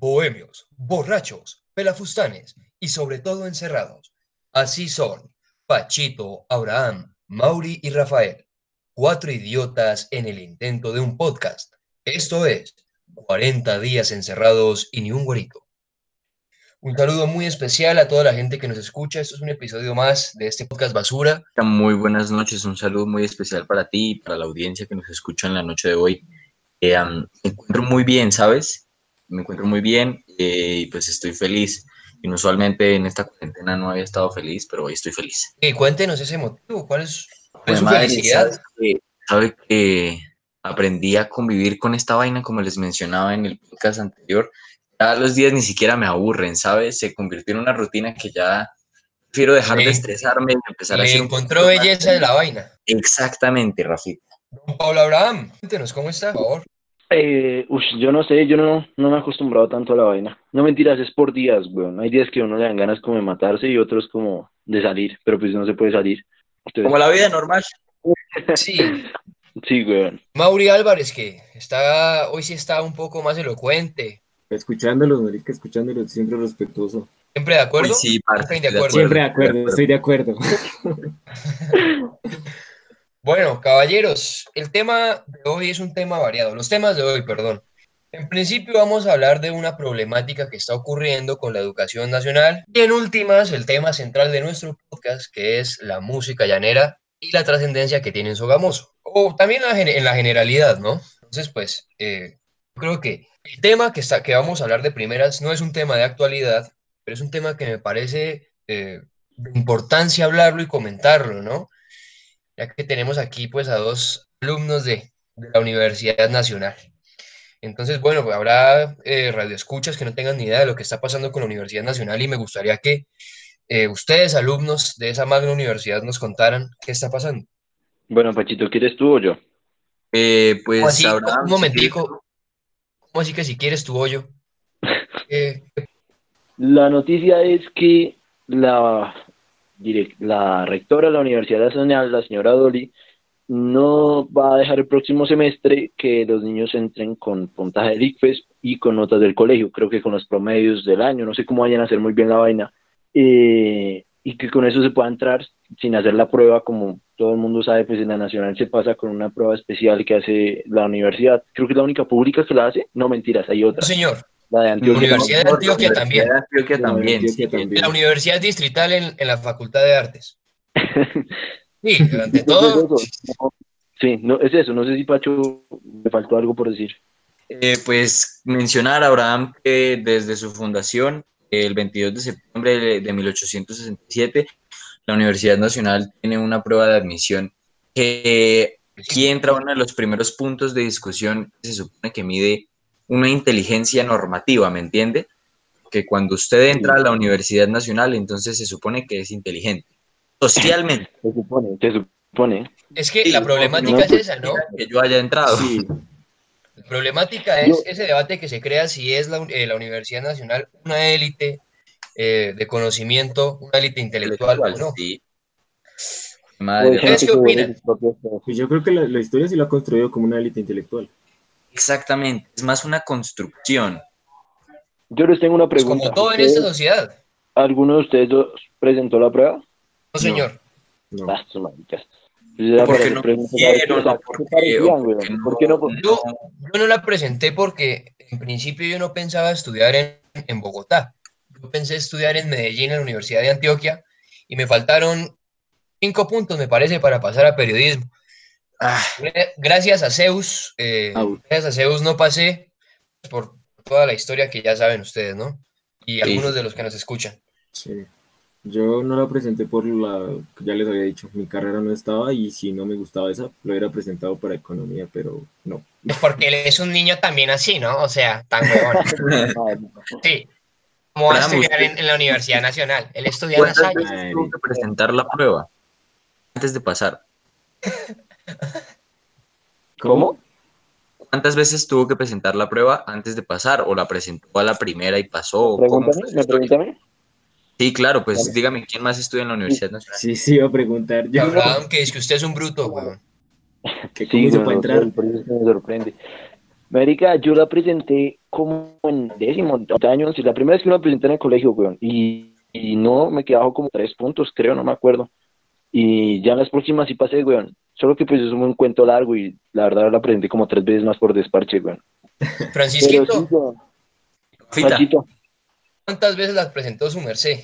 bohemios, borrachos, pelafustanes y sobre todo encerrados. Así son Pachito, Abraham, Mauri y Rafael, cuatro idiotas en el intento de un podcast. Esto es 40 días encerrados y ni un güerito. Un saludo muy especial a toda la gente que nos escucha. Esto es un episodio más de este podcast Basura. Muy buenas noches, un saludo muy especial para ti y para la audiencia que nos escucha en la noche de hoy. Eh, encuentro muy bien, ¿sabes? Me encuentro muy bien eh, y pues estoy feliz. Inusualmente en esta cuarentena no había estado feliz, pero hoy estoy feliz. Y cuéntenos ese motivo, ¿cuál es, cuál es su felicidad? Sabe que aprendí a convivir con esta vaina, como les mencionaba en el podcast anterior, ya los días ni siquiera me aburren, ¿sabes? Se convirtió en una rutina que ya prefiero dejar de estresarme y empezar a hacer. encontró belleza de la vaina. Exactamente, Rafita. Don Pablo Abraham, cuéntenos, ¿cómo está, por favor? Eh, yo no sé, yo no, no me he acostumbrado tanto a la vaina. No mentiras, es por días, weón. Hay días que uno le dan ganas como de matarse y otros como de salir, pero pues no se puede salir. como la vida normal. Sí. Sí, weón. Mauri Álvarez, que está, hoy sí está un poco más elocuente, Escuchándolo, Marica, escuchándolo, siempre respetuoso. ¿Siempre de acuerdo? sí, parte, de acuerdo. Siempre de acuerdo, estoy de acuerdo. bueno, caballeros, el tema de hoy es un tema variado. Los temas de hoy, perdón. En principio vamos a hablar de una problemática que está ocurriendo con la educación nacional y en últimas el tema central de nuestro podcast que es la música llanera y la trascendencia que tiene en Sogamoso o también en la generalidad, ¿no? Entonces pues eh, creo que el tema que, está, vamos a hablar de primeras no es un tema de actualidad, pero es un tema que me parece eh, de importancia hablarlo y comentarlo, ¿no? Ya que tenemos aquí pues a dos alumnos de, la Universidad Nacional. Entonces, bueno, pues habrá eh, radioescuchas que no tengan ni idea de lo que está pasando con la Universidad Nacional y me gustaría que eh, ustedes, alumnos de esa magna universidad, nos contaran qué está pasando. Bueno, Pachito, ¿quieres tú o yo? Eh, pues un momentico, ¿Cómo así que si quieres tu hoyo? La noticia es que la, la rectora de la Universidad Nacional, la señora Dolly, no va a dejar el próximo semestre que los niños entren con puntaje de ICFES y con notas del colegio, creo que con los promedios del año, no sé cómo vayan a hacer muy bien la vaina, eh, y que con eso se pueda entrar sin hacer la prueba como todo el mundo sabe, pues en la nacional se pasa con una prueba especial que hace la universidad. Creo que es la única pública que la hace. No, mentiras, hay otra. señor. La de Antioquia. La Universidad de Antioquia también. La Antioquia también. La Universidad Distrital en, en, la Facultad de Artes. Sí, ante todo. Sí, no, es eso. No sé si Pacho me faltó algo por decir. Eh, pues mencionar a Abraham que desde su fundación, el 22 de septiembre de 1867, la Universidad Nacional tiene una prueba de admisión que aquí entra uno de los primeros puntos de discusión que se supone que mide una inteligencia normativa, ¿me entiende? Que cuando usted entra a la Universidad Nacional, entonces se supone que es inteligente. Socialmente. Se supone, se supone. Es que la problemática es esa, ¿no? Que yo haya entrado. Sí. La problemática es ese debate que se crea si es la, eh, la Universidad Nacional una élite eh, de conocimiento, una élite intelectual, ¿no? Sí. Madre, qué opinan? Pues yo creo que la, historia sí lo ha construido como una élite intelectual. Exactamente, es más una construcción. Yo les tengo una pues pregunta. como todo en esta sociedad. ¿Alguno de ustedes presentó la prueba? No, señor. No. no. Ah, porque no quisieron, ¿Por qué no? Yo, yo, no la presenté porque en principio yo no pensaba estudiar en, en Bogotá yo pensé estudiar en Medellín, en la Universidad de Antioquia, y me faltaron cinco puntos, me parece, para pasar a periodismo. Ah. Gracias a Zeus, eh, gracias a Zeus no pasé por toda la historia que ya saben ustedes, ¿no? Y algunos de los que nos escuchan. Sí. Yo no la presenté por la, ya les había dicho, mi carrera no estaba y si no me gustaba esa, lo hubiera presentado para economía, pero no. Es porque él es un niño también así, ¿no? O sea, tan huevón. sí, ¿Cómo va a estudiar en, la Universidad Nacional? Él estudia en la tuvo que presentar la prueba antes de pasar? ¿Cómo? ¿Cuántas veces tuvo que presentar la prueba antes de pasar? ¿O la presentó a la primera y pasó? Pregúntame, ¿me Sí, claro, pues dígame, ¿quién más estudia en la Universidad Nacional? Sí, sí, iba a preguntar. Yo Abraham, que es que usted es un bruto, weón. ¿Qué sí, no, entrar? Por eso me sorprende. Marica, yo la presenté como en décimo año, si la primera vez que la presenté en el colegio, weón, y, y no, me quedaba como tres puntos, creo, no me acuerdo. Y ya en las próximas sí pasé, weón. Solo que pues es un cuento largo y la verdad la presenté como tres veces más por desparche, weón. Pero Francisquito. Fita, ¿cuántas veces las presentó su merced?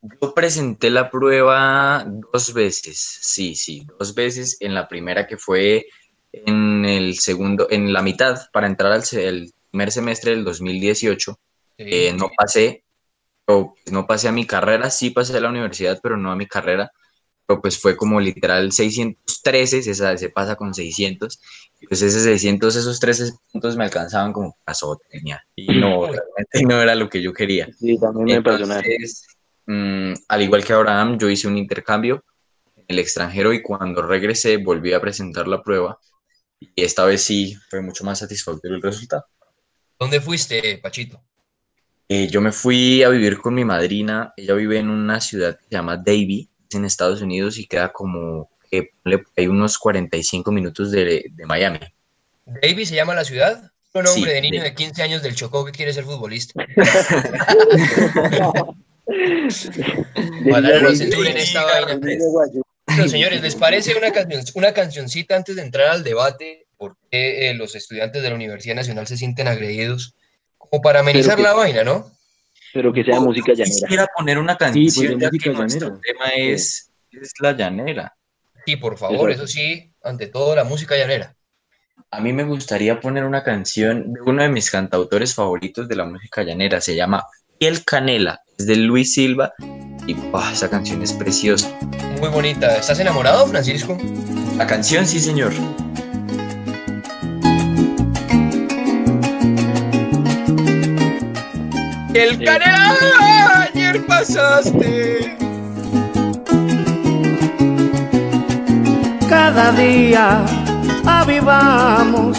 Yo presenté la prueba dos veces, sí, sí, dos veces. En la primera que fue en el segundo, en la mitad, para entrar al el primer semestre del 2018. Sí. Eh, no pasé, o, pues, no pasé a mi carrera, sí pasé a la universidad, pero no a mi carrera. Pero pues fue como literal 613, se, se pasa con 600. Y pues ese 600, esos 13 puntos me alcanzaban como para zootecnia. Y no, realmente no era lo que yo quería. sí, también me. Entonces, mm, al igual que Abraham, yo hice un intercambio en el extranjero y cuando regresé volví a presentar la prueba y esta vez sí fue mucho más satisfactorio el resultado. ¿Dónde fuiste, Pachito? Eh, yo me fui a vivir con mi madrina, ella vive en una ciudad que se llama Davie, es en Estados Unidos y queda como, eh, ponle por ahí unos 45 minutos de, de Miami. ¿Davy se llama la ciudad? Un nombre Sí, de niño de 15 años del Chocó que quiere ser futbolista. Ojalá no censuren esta vaina. Bueno, señores, ¿les parece una, canción, una cancioncita antes de entrar al debate? ¿Por qué eh, los estudiantes de la Universidad Nacional se sienten agredidos? Como para amenizar que- la vaina, ¿no? Pero que sea música llanera. Quisiera poner una pues, canción, de ya música que nuestro llanera. tema es, es la llanera. Sí, por favor, eso sí, ante todo la música llanera. A mí me gustaría poner una canción de uno de mis cantautores favoritos de la música llanera. Se llama Piel Canela. Es de Luis Silva. Y esa canción es preciosa. Muy bonita. ¿Estás enamorado, Francisco? La canción, sí, señor. El canela ayer pasaste. Cada día avivamos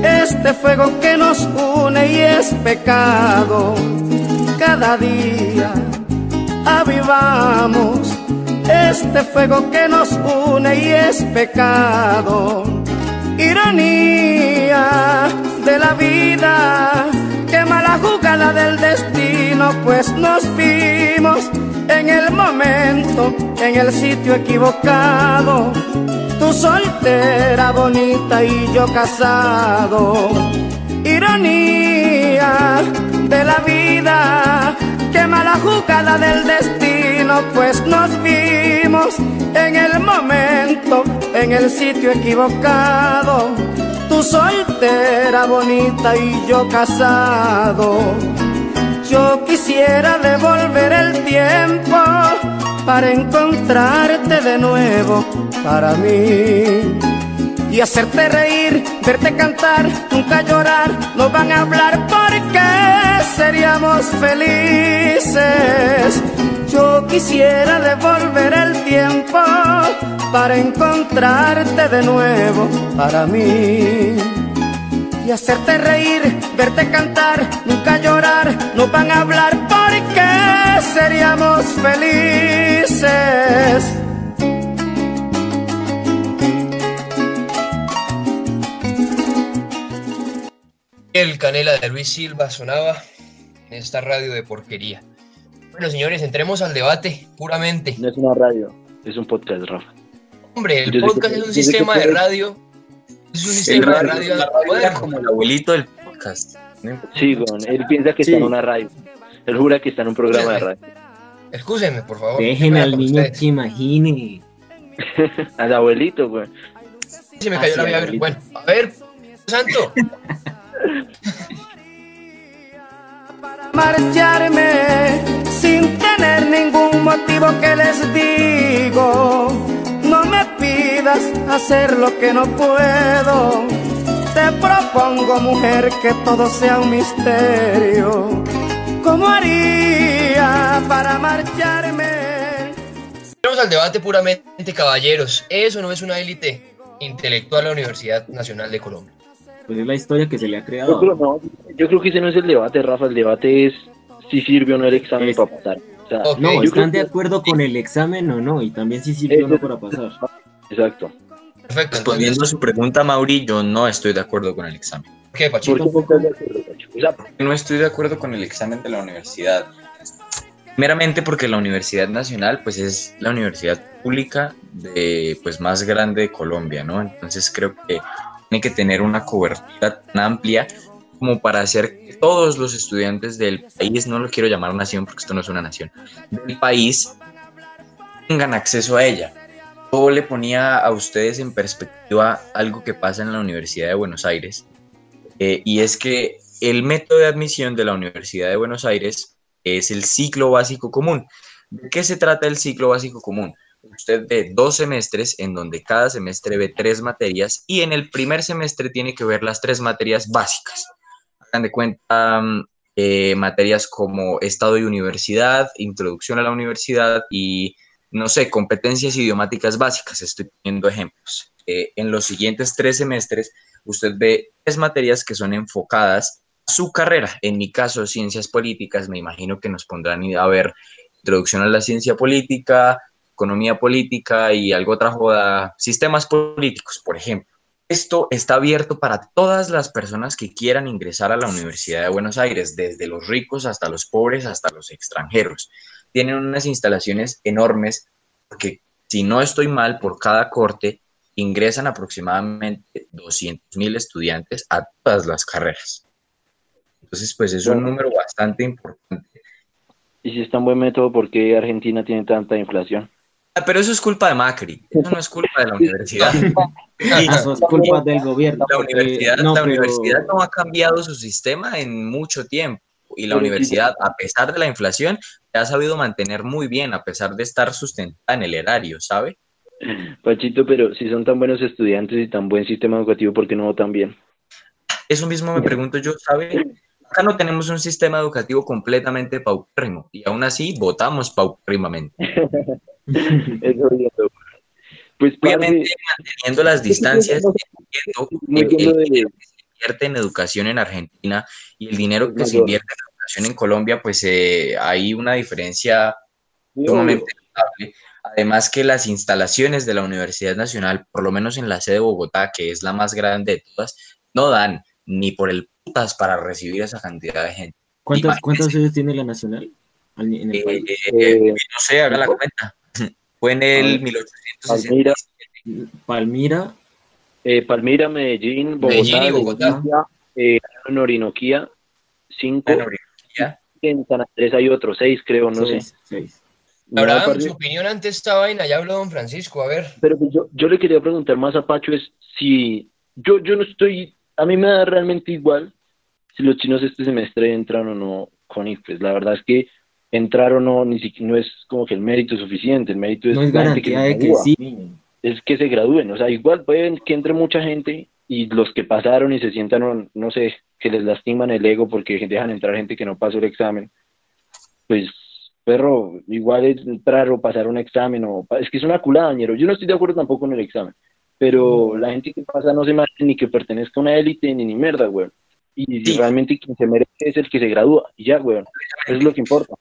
este fuego que nos une y es pecado. Cada día avivamos este fuego que nos une y es pecado. Ironía de la vida, qué mala jugada del destino, pues nos vimos en el momento, en el sitio equivocado. Tú soltera, bonita y yo casado. Ironía de la vida, qué mala jugada del destino, pues nos vimos en el momento, en el sitio equivocado. Tú soltera, bonita y yo casado. Yo quisiera devolver el tiempo para encontrarte de nuevo para mí y hacerte reír, verte cantar, nunca llorar, no van a hablar porque seríamos felices. Yo quisiera devolver el tiempo para encontrarte de nuevo para mí y hacerte reír, verte cantar, nunca llorar, no van a hablar porque seríamos felices. El canela de Luis Silva sonaba en esta radio de porquería. Bueno, señores, entremos al debate puramente. No es una radio, es un podcast, Rafa. Hombre, el Yo podcast que- es un que sistema de radio. Es un El sistema de radio- la como el abuelito del podcast. Sí, weón, él piensa que Sí. está en una radio. Él jura que está en un programa de radio. Excúsenme, por favor. Dejen al niño ustedes. que imagine. Al abuelito, weón. Se me cayó Ah, la abuelito. Bueno, a ver, santo. marcharme sin tener ningún motivo que les digo. No me pidas hacer lo que no puedo. Te propongo, mujer, que todo sea un misterio. ¿Cómo haría para marcharme? Vamos al debate puramente, caballeros. ¿Eso no es una élite intelectual de la Universidad Nacional de Colombia? Pues es la historia que se le ha Yo creado. creo, no, yo creo que ese no es el debate, Rafa. El debate es si sirve o no el examen Es- para pasar. O sea, Ok. No, yo ¿están de acuerdo con el examen o no? Y también si sirvió o no para pasar. Exacto. Perfecto. Respondiendo a su pregunta, Mauri, yo no estoy de acuerdo con el examen. ¿qué, ¿Por qué No estoy de acuerdo con el examen de la universidad. Meramente porque la Universidad Nacional pues es la universidad pública de pues más grande de Colombia, ¿no? Entonces creo que tiene que tener una cobertura tan amplia como para hacer que todos los estudiantes del país, no lo quiero llamar nación porque esto no es una nación, del país tengan acceso a ella. Yo le ponía a ustedes en perspectiva algo que pasa en la Universidad de Buenos Aires, eh, y es que el método de admisión de la Universidad de Buenos Aires es el ciclo básico común. ¿De qué se trata el ciclo básico común? Usted ve dos semestres en donde cada semestre ve tres materias y en el primer semestre tiene que ver las tres materias básicas. Hagan de cuenta mm, eh, materias como Estado y Universidad, Introducción a la Universidad y, no sé, competencias idiomáticas básicas. Estoy poniendo ejemplos. Eh, en los siguientes tres semestres usted ve tres materias que son enfocadas a su carrera. En mi caso, ciencias políticas, me imagino que nos pondrán a ver introducción a la ciencia política, economía política y algo otra joda, sistemas políticos, por ejemplo. Esto está abierto para todas las personas que quieran ingresar a la Universidad de Buenos Aires, desde los ricos hasta los pobres, hasta los extranjeros. Tienen unas instalaciones enormes, porque si no estoy mal, por cada corte ingresan aproximadamente 200 mil estudiantes a todas las carreras. Entonces, pues es un número bastante importante. y si es tan buen método, ¿por qué Argentina tiene tanta inflación? Ah, Pero eso es culpa de Macri, eso no es culpa de la universidad. Y Eso es culpa del gobierno. la porque- universidad, no, la pero- universidad no ha cambiado su sistema en mucho tiempo. Y la universidad, a pesar de la inflación, se ha sabido mantener muy bien, a pesar de estar sustentada en el erario, ¿sabe? Pachito, pero si son tan buenos estudiantes y tan buen sistema educativo, ¿por qué no votan bien? Eso mismo me pregunto yo, ¿sabe? Acá no tenemos un sistema educativo completamente paupérrimo y aún así votamos paupérrimamente. Eso es. Pues, Obviamente parce, manteniendo las distancias, entiendo que el invierte en educación en Argentina y el dinero que se invierte en educación en Colombia, pues eh, hay una diferencia sumamente notable. Además que las instalaciones de la Universidad Nacional, por lo menos en la sede de Bogotá, que es la más grande de todas, no dan ni por el putas para recibir esa cantidad de gente. ¿Cuántas, ¿Cuántas sedes tiene la nacional al- en el Eh, país? eh, Eh, no sé, haga la cuenta. Fue en el Ah, 1860. Palmira. Palmira, eh, Palmira, Medellín, Bogotá, Medellín y Bogotá. Eh, en Orinoquía, cinco, en Orinoquía. en San Andrés hay otros, seis creo, no sé. seis, parce, su opinión ante esta vaina, ya habló don Francisco, a ver. Pero pues yo, yo le quería preguntar más a Pacho es si yo, yo no estoy, a mí me da realmente igual si los chinos este semestre entran o no con ICFES. La verdad es que entrar o no ni siquiera no es como que el mérito suficiente, el mérito es, No es garantía se de que sí. Es que se gradúen, o sea, igual pueden que entre mucha gente y los que pasaron y se sientan, no, no sé, que les lastiman el ego porque dejan entrar gente que no pasó el examen, pues, perro, igual entrar o pasar un examen, o es que es una culada, ñero. Yo no estoy de acuerdo tampoco en el examen, pero la gente que pasa no se merece ni que pertenezca a una élite ni ni mierda, güey. Y Sí. realmente quien se merece es el que se gradúa, y ya, güey, es lo que importa.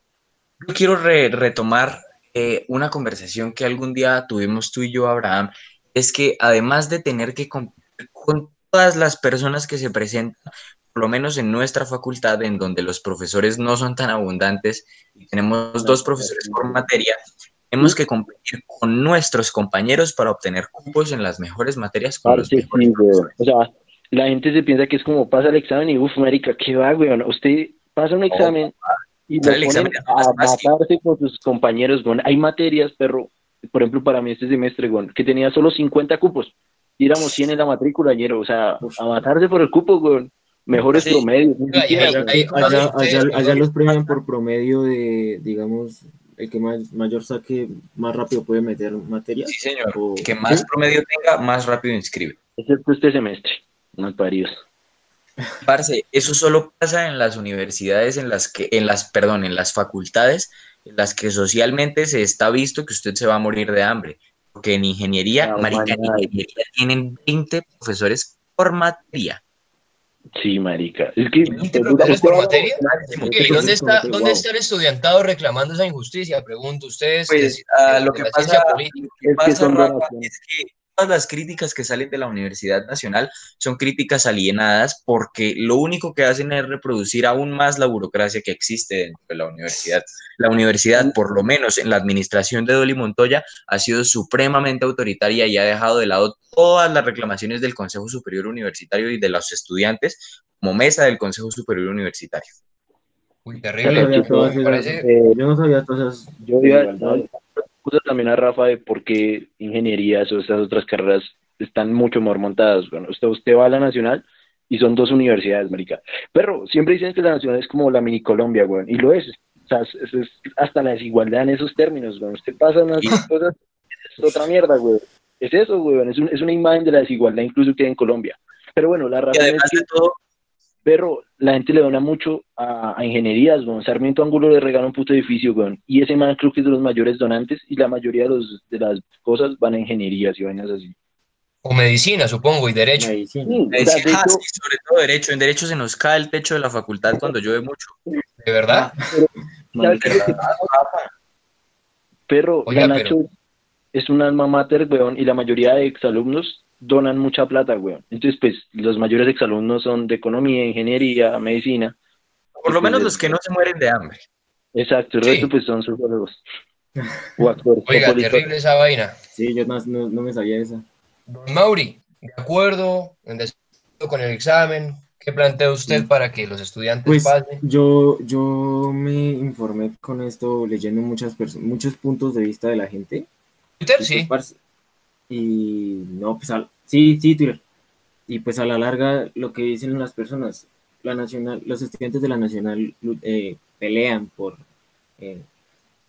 Yo quiero re- retomar eh, una conversación que algún día tuvimos tú y yo, Abraham, es que además de tener que competir con todas las personas que se presentan, por lo menos en nuestra facultad, en donde los profesores no son tan abundantes y tenemos dos profesores por materia, tenemos que competir con nuestros compañeros para obtener cupos en las mejores materias con los sí. O sea, la gente se piensa que es como pasa el examen y uff, marica, ¿qué va, güey? Usted pasa un examen y lo ponen a matarse con sus compañeros, güey. Hay materias, perro, por ejemplo, para mí este semestre, güey, que tenía solo 50 cupos. Y éramos 100 en la matrícula ayer, o sea, Uf. a matarse por el cupo, güey. Mejores Sí. promedios. Allá, los premian por promedio de, digamos, el que más, mayor saque, más rápido puede meter materias. Sí, señor. O- que más ¿sí? promedio tenga, más rápido inscribe. Excepto este semestre, mal paridos. Parce, eso solo pasa en las universidades, en las que, en las, perdón, en las facultades, en las que socialmente se está visto que usted se va a morir de hambre. Porque en ingeniería, marica, en ingeniería tienen 20 profesores por materia. Sí, marica. Es que... 20 profesores por materia. Máximo. Ok, ¿y ¿dónde está, Wow. dónde está el estudiantado reclamando esa injusticia? Pregunto, ustedes. Pues de lo que pasa, lo que Es que pasa, Rafa, es que todas las críticas que salen de la Universidad Nacional son críticas alienadas porque lo único que hacen es reproducir aún más la burocracia que existe dentro de la universidad. La universidad, por lo menos en la administración de Dolly Montoya, ha sido supremamente autoritaria y ha dejado de lado todas las reclamaciones del Consejo Superior Universitario y de los estudiantes como mesa del Consejo Superior Universitario. Uy, Yo terrible. no sabía todas Me esas- parece- Eh, yo no sabía todas esas Yo iba desigualdades. También a Rafa de por qué ingenierías o estas otras carreras están mucho más montadas. Bueno, usted, usted va a la Nacional y son dos universidades, marica. Pero siempre dicen que la Nacional es como la mini Colombia, weón, y lo es. O sea, es, es- es hasta la desigualdad en esos términos, weón. Usted pasa unas cosas, es otra mierda, weón. Es eso, weón. Es, un- es una imagen de la desigualdad incluso que hay en Colombia. Pero bueno, la Y razón es además que de todo, pero la gente le dona mucho a, a ingenierías, weón. Sarmiento Ángulo le regala un puto edificio, weón. Y ese man creo que es de los mayores donantes y la mayoría de, los, de las cosas van a ingenierías y vainas así. O medicina, supongo, y derecho. Medicina. Sí, o sea, ah, sí, sobre todo derecho. En derecho se nos cae el techo de la facultad cuando llueve mucho. ¿De verdad? ¿sabes qué es lo que pasa? Perro, Oiga, la Nacho es un alma mater, weón, y la mayoría de exalumnos donan mucha plata, weón. Entonces, pues, los mayores exalumnos son de economía, ingeniería, medicina. Por lo menos los que no se mueren de hambre. Exacto, el Sí. resto, pues, son sociólogos. Oiga, terrible esa vaina. Sí, yo no, no, no me sabía esa. Don Mauri, de acuerdo, en desacuerdo con el examen, ¿qué plantea usted para que los estudiantes Pues pasen? yo, yo me informé con esto leyendo muchas muchos puntos de vista de la gente. Twitter, pues, sí. parce, y no, pues al- sí, sí, Twitter. Y pues a la larga lo que dicen las personas, la nacional, los estudiantes de la nacional eh, pelean por eh,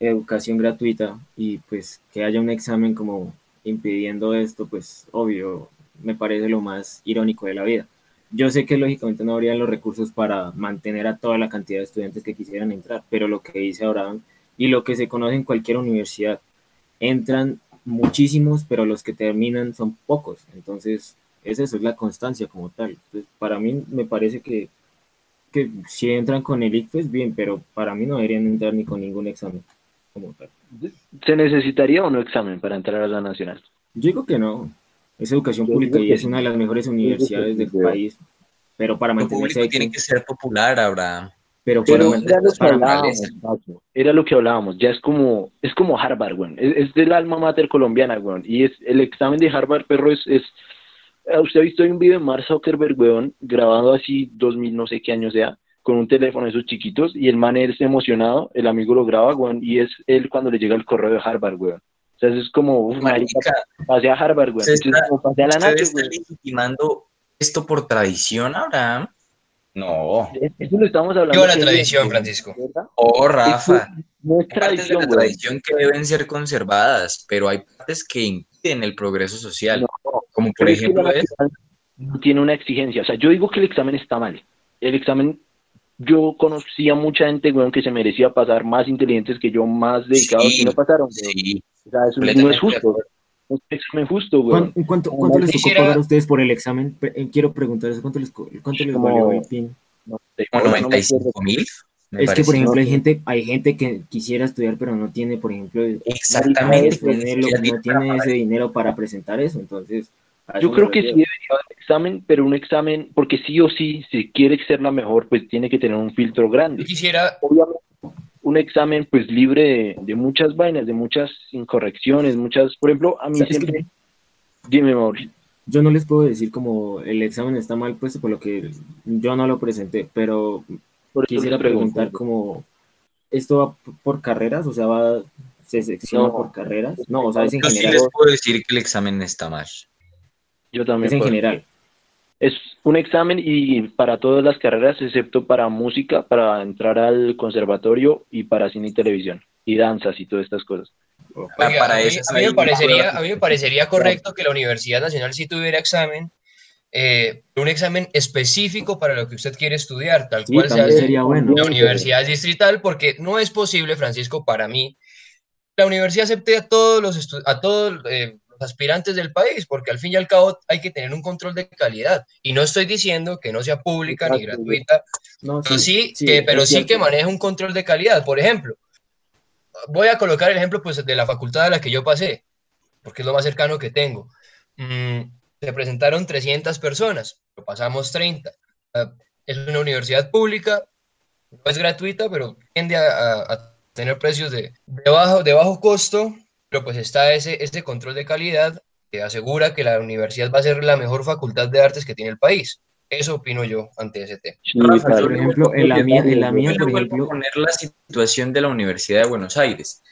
educación gratuita y pues que haya un examen como impidiendo esto, pues obvio, me parece lo más irónico de la vida. Yo sé que lógicamente no habrían los recursos para mantener a toda la cantidad de estudiantes que quisieran entrar, pero lo que dice Abraham y lo que se conoce en cualquier universidad, entran muchísimos, pero los que terminan son pocos. Entonces, es eso, es la constancia como tal. Entonces, para mí me parece que, que si entran con el ICFES, bien, pero para mí no deberían entrar ni con ningún examen como tal. ¿Se necesitaría o no examen para entrar a la nacional? Yo digo que no. Es educación Yo pública y es una de las mejores universidades del país. Pero para Lo mantenerse público tiene que ser popular, Abraham. Pero Pero era lo que hablábamos. Paco. Era lo que hablábamos. Ya es como, es como Harvard, weón. Es, es del alma mater colombiana, weón. Y es el examen de Harvard, perro, es, es eh, usted ha visto hay un video de Mark Zuckerberg, weón, grabado así dos mil no sé qué años sea, con un teléfono de esos chiquitos, y el man es emocionado, el amigo lo graba, weón, y es él cuando le llega el correo de Harvard, weón. O sea, eso es como, uf, marica, pasé a Harvard, weón. Está- Entonces, como pasé a la ¿Usted Nacho, está weón. legitimando esto por tradición, Abraham? No. Eso lo estamos hablando. Viva la tradición, Francisco. ¿verdad? Oh, Rafa. No es Hay partes de tradición, la tradición que deben ser conservadas, pero hay partes que impiden el progreso social, No, como por ejemplo es no tiene una exigencia. O sea, yo digo que el examen está mal. El examen, yo conocía mucha gente, weón, que se merecía pasar más inteligentes que yo, más dedicados Sí, y no pasaron. sí, O sea, eso no es justo. Un examen justo. ¿Cuán- ¿Cuánto, cuánto les tocó pagar a ustedes por el examen? Eh, Quiero preguntar eso, ¿cuánto les, cuánto les valió el PIN? No sé, como no me 95 acuerdo. mil. Es que, por ejemplo, hay gente, hay gente que quisiera estudiar, pero no tiene, por ejemplo, Exactamente. no tiene, no ese dinero para presentar eso. Entonces, Yo creo que sí debería haber examen, pero un examen, porque sí o sí, si quiere ser la mejor, pues tiene que tener un filtro Yo grande. quisiera, obviamente un examen pues libre de, de muchas vainas, de muchas incorrecciones, muchas, por ejemplo, a mí ¿Sabes siempre, dime Mauricio, Yo no les puedo decir como el examen está mal puesto por lo que yo no lo presenté, pero por quisiera preguntar como esto va por carreras, o sea, va se secciona No. por carreras. No, o sea, es en Yo sí general. les puedo decir que el examen está mal. yo también Es en puedo. general. Es un examen y para todas las carreras excepto para música, para entrar al conservatorio y para cine y televisión y danzas y todas estas cosas. Pa- oiga, para a, mí, esas a mí me parecería, a mí me parecería correcto que la Universidad Nacional sí tuviera examen, eh, un examen específico para lo que usted quiere estudiar, tal Sí, cual se hace sería bueno. la universidad distrital, porque no es posible, Francisco, para mí, la universidad acepte a todos los a todos eh, los aspirantes del país, porque al fin y al cabo hay que tener un control de calidad. Y no estoy diciendo que no sea pública ni gratuita, No, pero sí, sí, que, pero sí que maneja un control de calidad. Por ejemplo, voy a colocar el ejemplo pues, de la facultad a la que yo pasé, porque es lo más cercano que tengo. mm, se presentaron 300 personas, pero pasamos 30. Ah, es una universidad pública, no es gratuita, pero tiende a, a- a tener precios de, de, bajo, de bajo costo, pero pues está ese, ese control de calidad que asegura que la universidad va a ser la mejor facultad de artes que tiene el país. Eso opino yo ante ese tema. Sí, Rafa, padre. Por ejemplo, en la mía, en la mía, por ejemplo, poner la situación de la Universidad de Buenos Aires.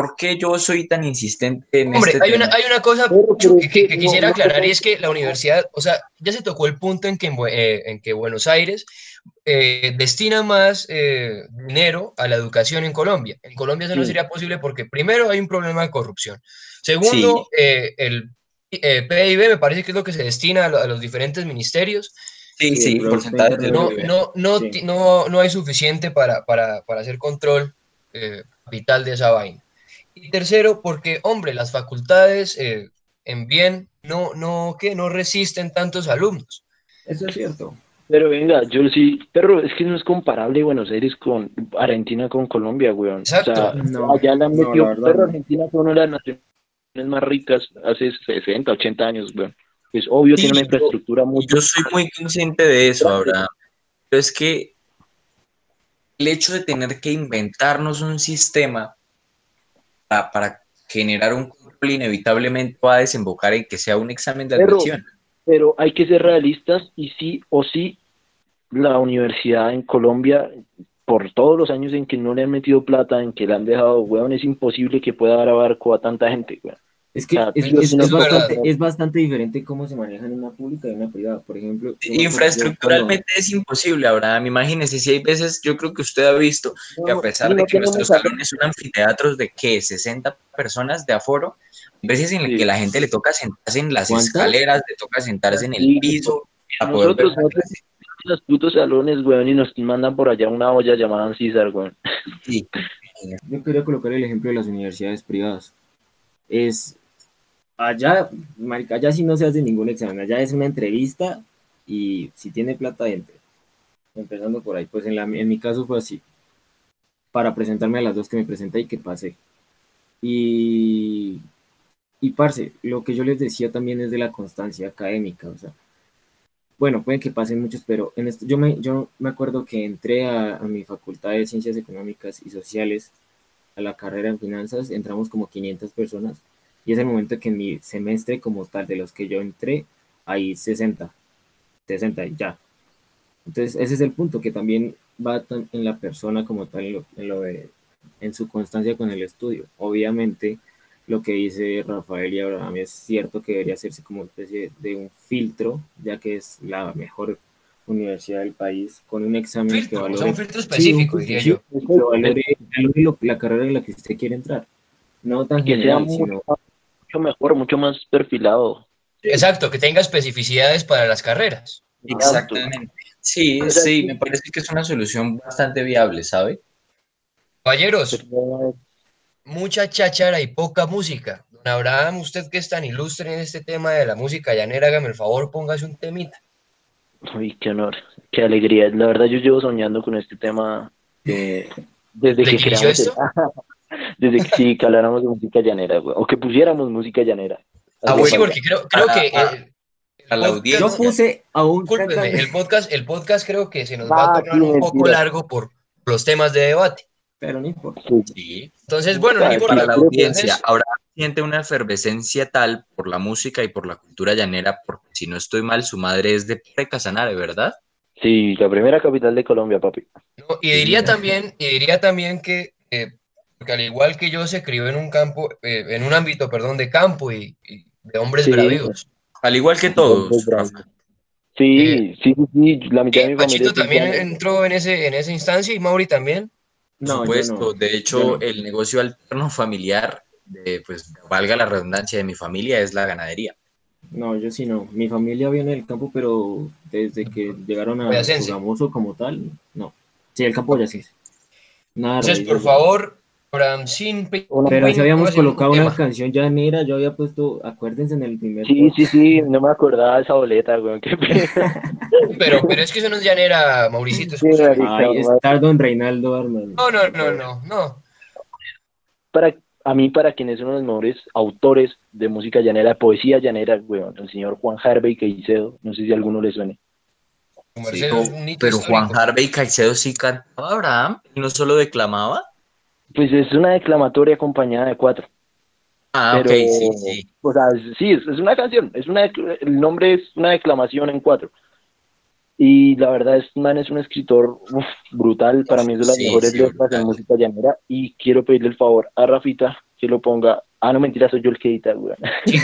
¿Por qué yo soy tan insistente en Hombre, este hay tema? una, hay una cosa que, es que- que que no- quisiera aclarar y es que la universidad, o sea, ya se tocó el punto en que, en, eh, en que Buenos Aires eh, destina más eh, dinero a la educación en Colombia. En Colombia eso no sería posible porque primero hay un problema de corrupción. Segundo, eh, el eh, PIB me parece que es lo que se destina a, lo- a los diferentes ministerios. Sí, sí, el porcentajes del No, PIB. no, no, Sí. no, no hay suficiente para, para, para hacer control eh, capital de esa vaina. Y tercero, porque, hombre, las facultades eh, en bien no, no, que no resisten tantos alumnos. eso es cierto. Pero venga, yo sí, pero es que no es comparable Buenos Aires con Argentina con Colombia, weón. Exacto. O sea, No, allá le han no, metido, la pero. Argentina fue una de las naciones más ricas hace 60, 80 años, weón. Es obvio, Sí, tiene una yo- infraestructura muy... Yo soy muy consciente de eso, Abraham. Pero es que el hecho de tener que inventarnos un sistema para, para generar un control inevitablemente va a desembocar en que sea un examen de Pero- admisión. Pero hay que ser realistas y sí o sí la universidad en Colombia, por todos los años en que no le han metido plata, en que le han dejado, weón, es imposible que pueda dar abarco a tanta gente, weón. Es que Ah, es, es- es bastante, es bastante diferente cómo se maneja en una pública y en una privada. Por ejemplo, Infraestructuralmente es imposible, Abraham. Imagínese si hay veces, yo creo que usted ha visto que a pesar de que nuestros salones son anfiteatros de que 60 personas de aforo, hay veces en las Sí. que la gente le toca sentarse en las ¿Cuántas? escaleras, le toca sentarse en el piso para poder ver Nosotros, los putos salones, weón, y nos mandan por allá una olla llamada César, weón. Sí. Yo quería colocar el ejemplo de las universidades privadas. Es allá, marica, allá sí no se hace ningún examen, allá es una entrevista y si tiene plata entre. Empezando por ahí, pues en, la, en mi caso fue así. Para presentarme a las dos que me presenté y que pasé. Y, y parce, lo que yo les decía también es de la constancia académica, o sea, bueno, pueden que pasen muchos, pero en esto, yo, me, yo me acuerdo que entré a, a mi facultad de Ciencias Económicas y Sociales, a la carrera en finanzas, entramos como 500 personas, y es el momento que en mi semestre como tal, de los que yo entré, hay 60, 60 y ya. Entonces, ese es el punto, que también va en la persona como tal, en, lo, en, lo de- en su constancia con el estudio. Obviamente, lo que dice Rafael y Abraham es cierto que debería hacerse como especie de un filtro, ya que es la mejor universidad del país, con un examen que Filtro, o valore, sea, un filtro específico, diría yo. que valore, valore lo- la carrera en la que usted quiere entrar. No tan general, sino mucho mejor, mucho más perfilado. Exacto, que tenga especificidades para las carreras. Exactamente. Sí, sí, me parece que es una solución bastante viable, ¿sabe? Caballeros, mucha cháchara y poca música. Don Abraham, usted que es tan ilustre en este tema de la música llanera, hágame el favor, póngase un temita. Uy, qué honor, qué alegría. La verdad, yo llevo soñando con este tema eh, desde ¿Desde que creamos el- desde que sí, que habláramos de música llanera, güey, o que pusiéramos música llanera. Ah, Sí, porque creo, creo que Ah, el, a la audiencia. yo podcast- puse a un el podcast, el podcast creo que se nos va a Ah, tornar un poco largo por los temas de debate. pero no importa. Sí. Entonces, bueno, no importa. Para la audiencia, ahora siente una efervescencia tal por la música y por la cultura llanera, porque si no estoy mal, su madre es de Pure Casanare, ¿verdad? Sí, la primera capital de Colombia, papi. No, y diría también, y diría también que, eh, porque al igual que yo se crió en un campo, eh, en un ámbito, perdón, de campo y, y de hombres Sí. bravíos. Al igual que todos, Rafa. Sí, sí, sí, sí, la mitad de mi familia. Pachito es también entró en ese, en esa instancia y Mauri también. Por No, supuesto, no. de hecho, no. el negocio alterno familiar, de, pues valga la redundancia de mi familia, es la ganadería. No, yo sí no. Mi familia viene del campo, pero desde que llegaron a. Sogamoso como tal, no. Sí, el campo boyacense. Nada Entonces, por favor, sin Pero si habíamos colocado una tema. canción llanera, yo había puesto, acuérdense en el primer Sí, podcast. sí, sí, no me acordaba de esa boleta, güey. Qué pena. Pero, pero es que eso no es llanera, Mauricito. Sí, escúchame. marica, Ay, estar Don Reinaldo Arman. No, no, no, no, no. Para a mí para quien es uno de los mejores autores de música llanera, de poesía llanera, weón, el señor Juan Harvey Caicedo, no sé si a alguno le suene. Sí, pero Juan Harvey Caicedo sí cantaba Abraham y no solo declamaba. Pues es una declamatoria acompañada de cuatro. Ah, ok, sí, sí. O sea, sí, es, una canción, es una, el nombre es una declamación en cuatro. Y la verdad, es man es un escritor brutal, para mí es de las mejores letras de música llanera. Y quiero pedirle el favor a Rafita que lo ponga. Ah, no, mentira, soy yo el que edita, güey. Sí,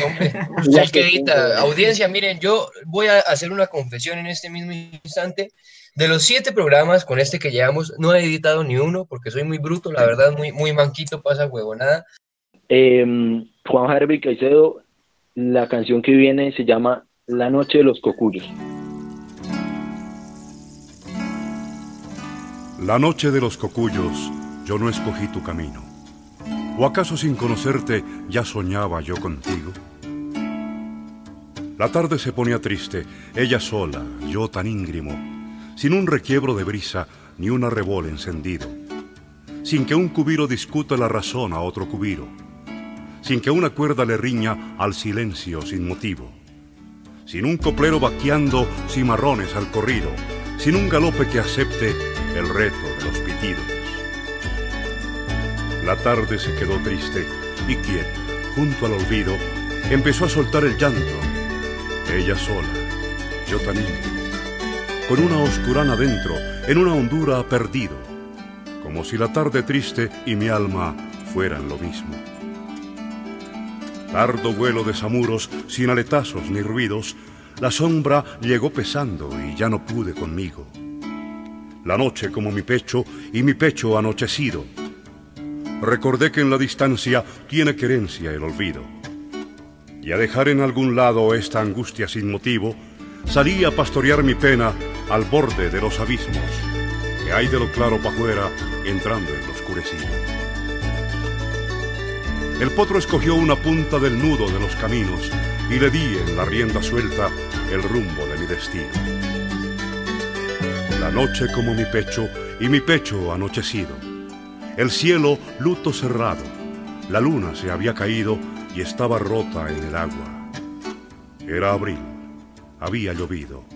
usted el que edita. Audiencia, miren, yo voy a hacer una confesión en este mismo instante. De los siete programas con este que llevamos, no he editado ni uno porque soy muy bruto, la verdad, muy, muy manquito, pasa huevonada. Eh, Juan Harvey Caicedo, la canción que viene se llama La Noche de los Cocuyos. La noche de los cocuyos, yo no escogí tu camino. ¿O acaso sin conocerte ya soñaba yo contigo? La tarde se ponía triste, ella sola, yo tan íngrimo, sin un requiebro de brisa ni un arrebol encendido, sin que un cubiro discuta la razón a otro cubiro, sin que una cuerda le riña al silencio sin motivo, sin un coplero vaqueando cimarrones al corrido, sin un galope que acepte el reto de los pitidos. La tarde se quedó triste y quieta, junto al olvido, empezó a soltar el llanto. Ella sola, yo tan con una oscurana dentro, en una hondura perdido, como si la tarde triste y mi alma fueran lo mismo. Tardo vuelo de samuros, sin aletazos ni ruidos, la sombra llegó pesando y ya no pude conmigo la noche como mi pecho y mi pecho anochecido. Recordé que en la distancia tiene querencia el olvido. Y a dejar en algún lado esta angustia sin motivo, salí a pastorear mi pena al borde de los abismos, que hay de lo claro para afuera entrando en lo oscurecido. El potro escogió una punta del nudo de los caminos y le di en la rienda suelta el rumbo de mi destino la noche como mi pecho y mi pecho anochecido. El cielo luto cerrado, la luna se había caído y estaba rota en el agua. Era abril, había llovido.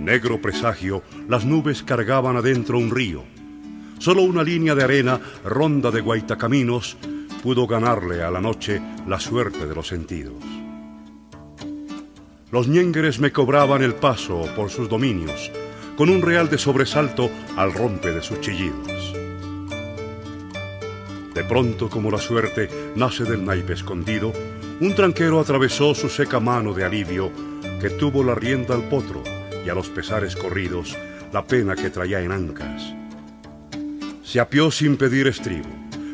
Negro presagio, las nubes cargaban adentro un río. Solo una línea de arena, ronda de guaitacaminos, pudo ganarle a la noche la suerte de los sentidos. Los ñengueres me cobraban el paso por sus dominios, con un real de sobresalto al rompe de sus chillidos. De pronto, como la suerte nace del naipe escondido, un tranquero atravesó su seca mano de alivio, que tuvo la rienda al potro y a los pesares corridos la pena que traía en ancas. Se apió sin pedir estribo,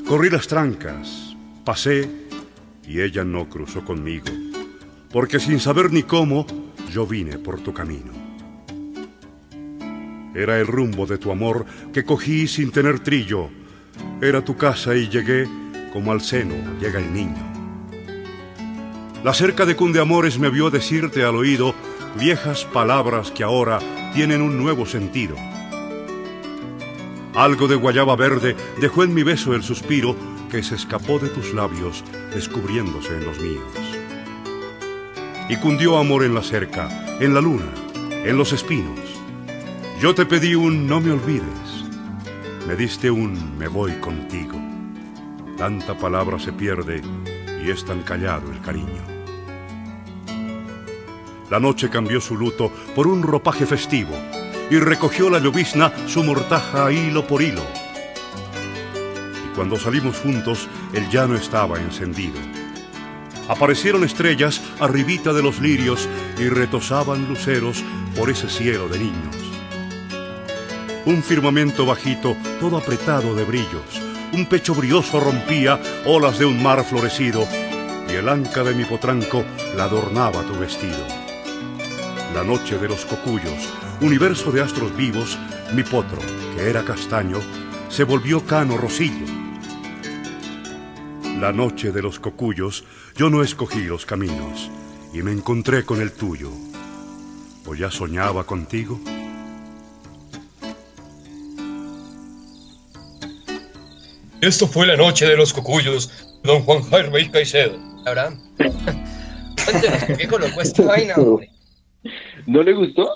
corrí las trancas, pasé y ella no cruzó conmigo, porque sin saber ni cómo yo vine por tu camino. Era el rumbo de tu amor que cogí sin tener trillo. Era tu casa y llegué como al seno llega el niño. La cerca de Cundeamores me vio decirte al oído viejas palabras que ahora tienen un nuevo sentido. Algo de guayaba verde dejó en mi beso el suspiro que se escapó de tus labios descubriéndose en los míos. Y cundió amor en la cerca, en la luna, en los espinos yo te pedí un no me olvides, me diste un me voy contigo. Tanta palabra se pierde y es tan callado el cariño. La noche cambió su luto por un ropaje festivo y recogió la llovizna su mortaja hilo por hilo. Y cuando salimos juntos, el llano estaba encendido. Aparecieron estrellas arribita de los lirios y retosaban luceros por ese cielo de niños un firmamento bajito, todo apretado de brillos, un pecho brioso rompía olas de un mar florecido, y el anca de mi potranco la adornaba tu vestido. La noche de los cocuyos, universo de astros vivos, mi potro, que era castaño, se volvió cano rosillo. La noche de los cocuyos, yo no escogí los caminos, y me encontré con el tuyo. ¿O ya soñaba contigo? Esto fue la noche de los cocuyos, don Juan Jaime y Caicedo. Abraham, cuéntenos, ¿por qué colocó esta vaina, hombre? ¿No le gustó?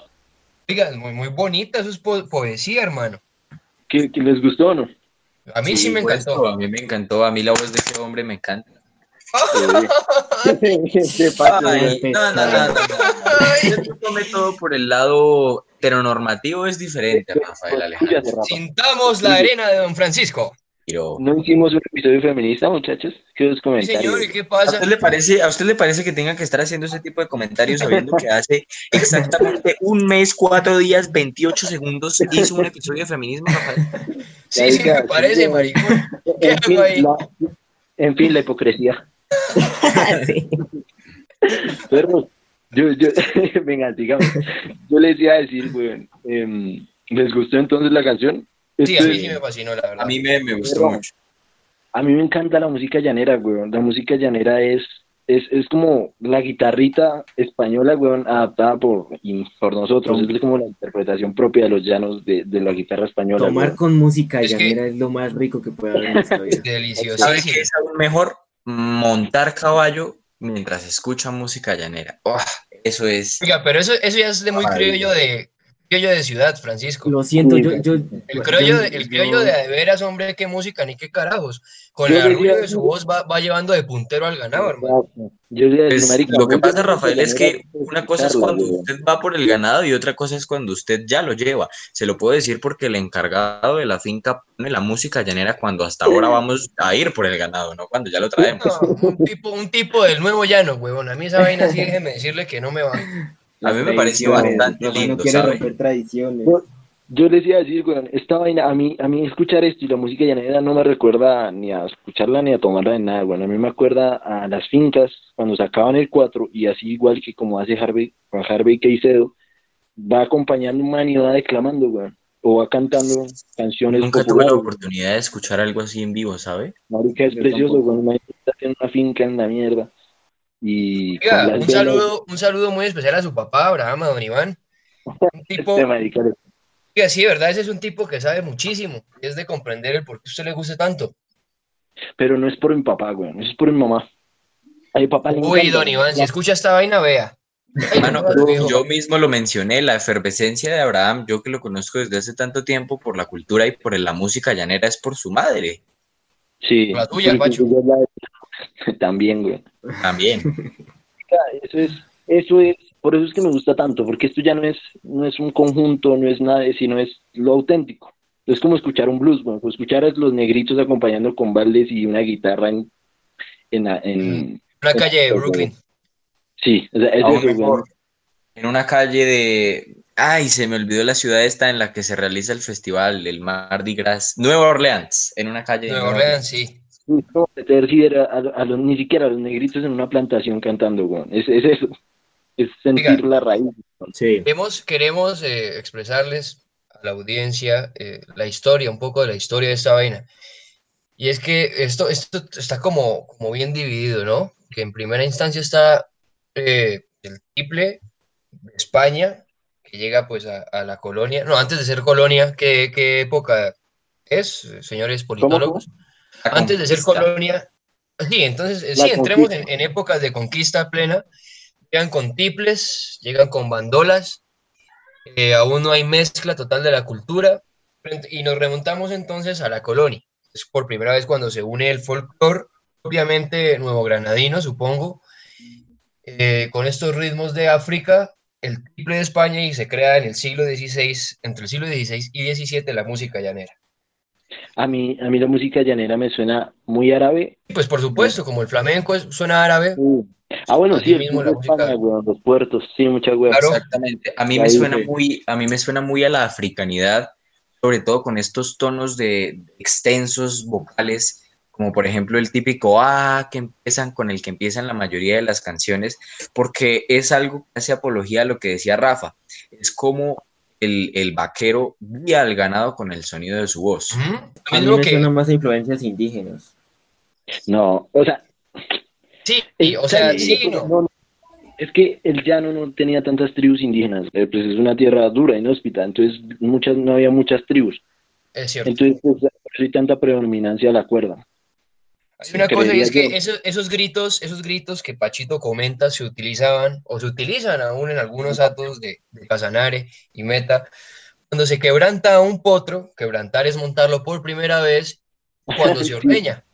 Oiga, muy, muy bonita, eso es po- poesía, hermano. ¿Que, que les gustó o no? A mí sí, me encantó. A mí me encantó, a mí la voz de ese hombre me encanta. ¿Qué pasa, Ay, güey? no, no, no, no, no. Todo por el lado heteronormativo es diferente, Rafael Alejandro. Sintamos la arena de don Francisco. Pero, ¿No hicimos un episodio feminista, muchachos? ¿Qué los Sí, comentarios? señor, ¿y qué ¿A pasa? usted, le parece, ¿A usted le parece que tenga que estar haciendo ese tipo de comentarios sabiendo que hace exactamente un mes, cuatro días, 28 segundos hizo un episodio de feminismo, Rafael? Sí, sí, me parece, maricón. ¿Qué en, fin, hago ahí? la, en fin, la hipocresía. Sí. Yo, yo, venga, digamos, yo les iba a decir, güey, em, ¿les gustó entonces la canción? Sí, a mí es- sí me fascinó, la verdad. A mí me, me gustó Pero- mucho. a mí me encanta la música llanera, güey. La música llanera es, es, es como la guitarrita española, güey, adaptada por, y por nosotros. Es como la interpretación propia de los llanos de, de la guitarra española. Tomar con música Es que- llanera es lo más rico que puede haber en esta vida. Delicioso. ¿Sabe qué es aún mejor? Montar caballo mientras escucha música llanera. Eso es. Oiga, pero eso, eso ya es de muy criollo de, criollo de ciudad, Francisco. Lo siento, yo... yo El criollo, yo- el criollo de, de veras, hombre, qué música ni qué carajos. Con el arrullo de su voz va, va llevando de puntero al ganado, hermano. Pues, lo que pasa, Rafael, es que una cosa es cuando usted va por el ganado y otra cosa es cuando usted ya lo lleva. Se lo puedo decir porque el encargado de la finca pone la música llanera cuando hasta ahora vamos a ir por el ganado, no cuando ya lo traemos. No, un, tipo, un tipo del nuevo llano, huevón. A mí esa vaina sí, déjeme decirle que no me va. A mí me pareció bastante Rafa lindo, No quiere ¿sabe? romper tradiciones. No, Yo les iba a decir, güey, esta vaina, a mí, a mí escuchar esto y la música llanera no me recuerda ni a escucharla ni a tomarla de nada, güey. A mí me acuerda a las fincas cuando sacaban el 4 y así igual que como hace Harvey, Juan Harvey Caicedo, va acompañando un man y va declamando, güey. O va cantando canciones Nunca tuve la oportunidad de escuchar algo así en vivo, ¿sabe? Marica, es Yo precioso, tampoco. güey. Imagínate estar en una finca en la mierda. Y Oiga, un saludo, un saludo muy especial a su papá, Abraham, a don Iván. Un tipo, Este que sí, de verdad, ese es un tipo que sabe muchísimo. Es de comprender el por qué a usted le gusta tanto. Pero no es por mi papá, güey. Eso es por mi mamá. A mi papá le Uy, encanta. don Iván, si escucha esta vaina, vea. No, yo mismo lo mencioné, la efervescencia de Abraham, yo que lo conozco desde hace tanto tiempo por la cultura y por la música llanera, es por su madre Sí. La tuya, Pacho. También, güey. también. Eso es, eso es, por eso es que me gusta tanto, porque esto ya no es, no es un conjunto, no es nada, sino es lo auténtico. Es como escuchar un blues, bueno, escuchar a los negritos acompañando con baldes y una guitarra en, en, en- Una calle de Brooklyn. sí, o sea, es eso, mejor, en una calle de... Ay, se me olvidó la ciudad esta en la que se realiza el festival, el Mardi Gras, Nueva Orleans, en una calle de Nueva Nueva Orleans, meter sí, a, a- a los, ni siquiera a los negritos en una plantación cantando, güey. Es, es eso, es sentir Oiga. la raíz. Sí. Queremos, queremos eh, expresarles a la audiencia eh, la historia, un poco de la historia de esta vaina. Y es que esto, esto está como, como bien dividido, ¿no? Que en primera instancia está eh, el triple de España, que llega pues a, a la colonia. No, antes de ser colonia, ¿qué, qué época es, señores politólogos? Antes de ser colonia. Sí, entonces, eh, La sí, entremos en, en épocas de conquista plena. Llegan con tiples, llegan con bandolas, eh, aún no hay mezcla total de la cultura, y nos remontamos entonces a la colonia. Es por primera vez cuando se une el folclore, obviamente nuevo granadino, supongo, eh, con estos ritmos de África, el triple de España, y se crea en el siglo XVI, entre el siglo XVI y XVII, la música llanera. A mí, a mí la música llanera me suena muy árabe. Pues por supuesto, como el flamenco es- suena árabe, Ah, bueno, sí, el mismo la música- España, los puertos, sí, mucha güey. Claro. Exactamente. A mí me suena muy, a mí me suena muy a la africanidad, sobre todo con estos tonos de extensos vocales, como por ejemplo el típico ah que empiezan con el que empiezan la mayoría de las canciones, porque es algo que hace apología a lo que decía Rafa. Es como el, el vaquero guía al ganado con el sonido de su voz. Ujú. Lo A mí mismo me que, suenan más influencias indígenas. No, o sea, sí, y, o sea, sí, no. no, Es que el llano no tenía tantas tribus indígenas, eh, pues es una tierra dura, inhóspita, entonces muchas, no había muchas tribus. Es cierto. Entonces, pues, por eso hay tanta predominancia a la cuerda. Hay una cosa y es que esos, esos gritos, esos gritos que Pachito comenta se utilizaban o se utilizan aún en algunos atos de, de Casanare y Meta. Cuando se quebranta un potro, quebrantar es montarlo por primera vez cuando se ordeña.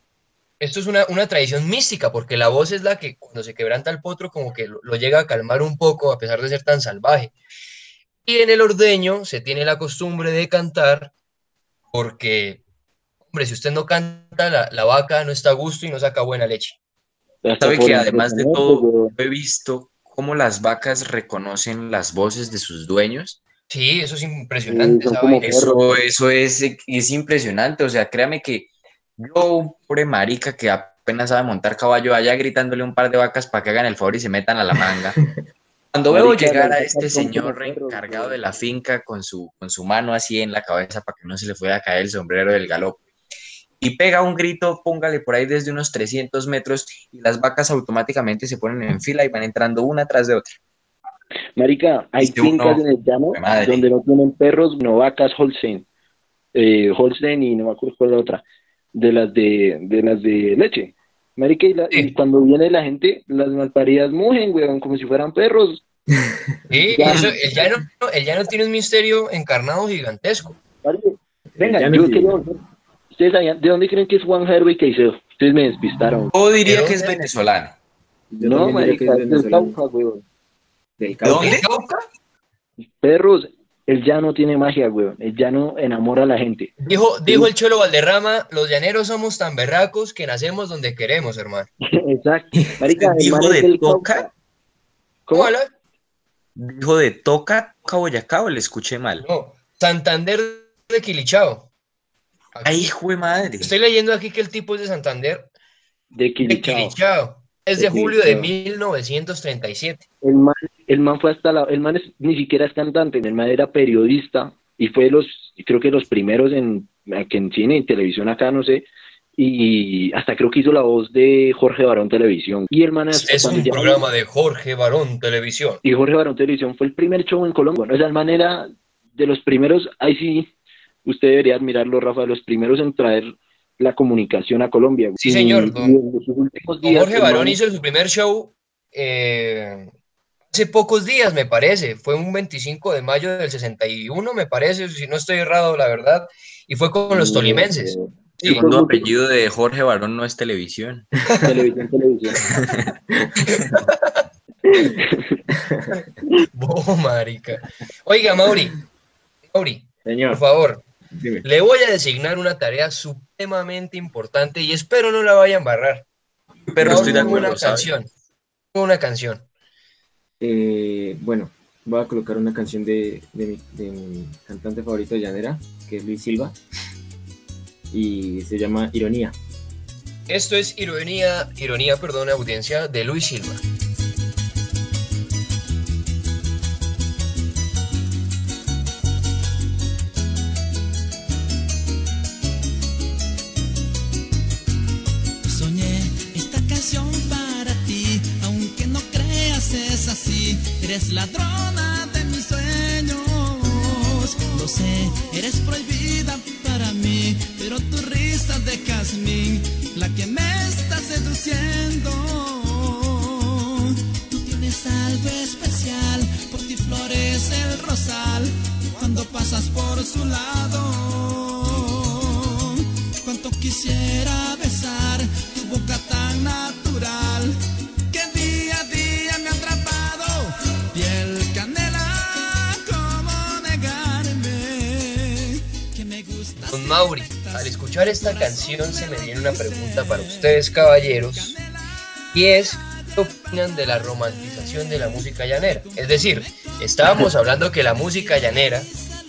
Esto es una, una tradición mística porque la voz es la que cuando se quebranta el potro como que lo, lo llega a calmar un poco a pesar de ser tan salvaje. Y en el ordeño se tiene la costumbre de cantar porque, hombre, si usted no canta, la, la vaca no está a gusto y no saca buena leche. Hasta Sabe que además de todo, he visto cómo las vacas reconocen las voces de sus dueños. Sí, eso es impresionante. vaina. Eso, eso es, es impresionante. O sea, créame que yo, un pobre marica que apenas sabe montar caballo, allá gritándole un par de vacas para que hagan el favor y se metan a la manga. Cuando veo Marica, llegar a este señor encargado de la finca con su, con su mano así en la cabeza para que no se le fuera a caer el sombrero del galope, y pega un grito, póngale por ahí desde unos 300 metros, y las vacas automáticamente se ponen en fila y van entrando una tras de otra. Marica, hay uno, fincas en el llano donde no tienen perros, no vacas Holstein. Eh, Holstein y no me acuerdo cuál es la otra. De las de, de las de leche. Marica, y, la- y Sí. cuando viene la gente, las malparidas mugen, weón, como si fueran perros. Sí, Ya. eso, el, llano, el llano tiene un misterio encarnado gigantesco. Venga, yo sí. quería volver. ¿Ustedes sabían de dónde creen que es Juan Hervey Caicedo? Ustedes me despistaron. Yo diría ¿De que es venezolano. Yo no, marica, es del. Cauca, weón. Del ¿De Cauca. dónde? ¿El Cauca? Perros, el llano tiene magia, weón. El llano enamora a la gente. Dijo, dijo el Cholo Valderrama, los llaneros somos tan berracos que nacemos donde queremos, hermano. Exacto. Marica, el ¿Dijo man es de del Toca? Cauca. ¿Cómo habla? Dijo de Toca, Toca Boyacá o le escuché mal. No, Santander de Quilichao. Ay, hijo de madre. Estoy leyendo aquí que el tipo es de Santander De de Quilichao. Quilichao. Es de De julio de Quilichao. 1937. El man, el man fue hasta la, el man es- ni siquiera es cantante, el man era periodista y fue de los, creo que los primeros en, que en cine y televisión acá, no sé, y hasta creo que hizo la voz de Jorge Barón Televisión. Y el man Es un programa de Jorge Barón Televisión. Y Jorge Barón Televisión fue el primer show en Colombia. Bueno, esa man era de los primeros, ahí sí, usted debería admirarlo, Rafa, de los primeros en traer la comunicación a Colombia. Sí, señor, y don- en sus últimos Don días, Jorge Barón hizo su primer show eh, hace pocos días, me parece. Fue un 25 de mayo del 61, me parece, si no estoy errado, la verdad. Y fue con los tolimenses. El Sí, segundo apellido de Jorge Barón no es televisión. Televisión, televisión. Bo, marica. Oiga, Mauri, Mauri, por Señor, favor, dime. le voy a designar una tarea supremamente importante y espero no la vaya a embarrar. Pero estoy de acuerdo, Una canción. Una canción. Eh, bueno, voy a colocar una canción de, de mi, de mi cantante favorito de llanera, que es Luis Silva, y se llama Ironía. Esto es ironía, ironía, perdón, audiencia de Luis Silva. Ladrona de mis sueños. Lo sé, eres prohibida para mí, pero tu risa de jazmín, la que me está seduciendo. Tú tienes algo especial, por ti florece el rosal cuando pasas por su lado. Mauri, al escuchar esta canción se me viene una pregunta para ustedes, caballeros, y es, ¿qué opinan de la romantización de la música llanera? Es decir, estábamos hablando que la música llanera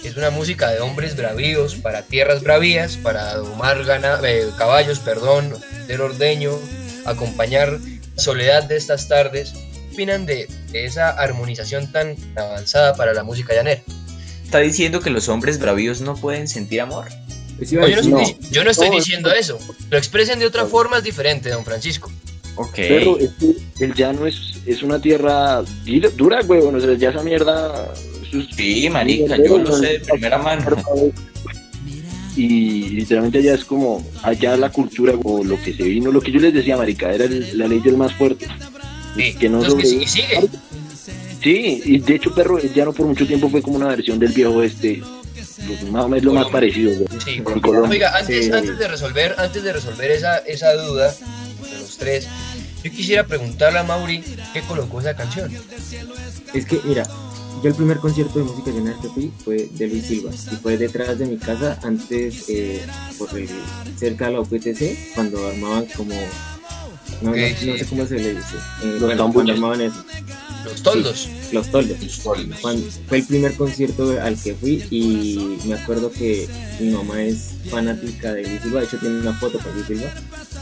es una música de hombres bravíos para tierras bravías, para domar gana- eh, caballos, perdón, del ordeño, acompañar la soledad de estas tardes. ¿Qué opinan de, de esa armonización tan avanzada para la música llanera? ¿Está diciendo que los hombres bravíos no pueden sentir amor? Pues iba No, a yo no estoy, yo no estoy No, diciendo eso. Lo expresen de otra forma es diferente, don Francisco. Ok. Pero es que el llano es, es una tierra dura, dura, weón. O sea, ya esa mierda. Sí, marica, yo lo sé de primera mano. Y literalmente allá es como, allá la cultura o lo que se vino, lo que yo les decía, marica, era el- la ley del más fuerte. Sí, Que no es que sigue. Sí, y de hecho, perro, ya no por mucho tiempo fue como una versión del viejo este, más o menos lo más parecido. Sí. Con Colombia. Oiga, antes, Sí. antes de resolver, antes de resolver esa, esa duda de los tres, yo quisiera preguntarle a Mauri qué colocó esa canción. Es que, mira, yo el primer concierto de música llanera que fui fue de Luis Silva y fue detrás de mi casa, antes eh, por el, cerca de la UPTC, cuando armaban como. No, no- sí. no sé cómo se le dice. eh, Los bueno, tambores. Los toldos. los toldos. Cuando- fue el primer concierto al que fui y me acuerdo que mi mamá es fanática de Luis Silva, de hecho tiene una foto con Luis Silva.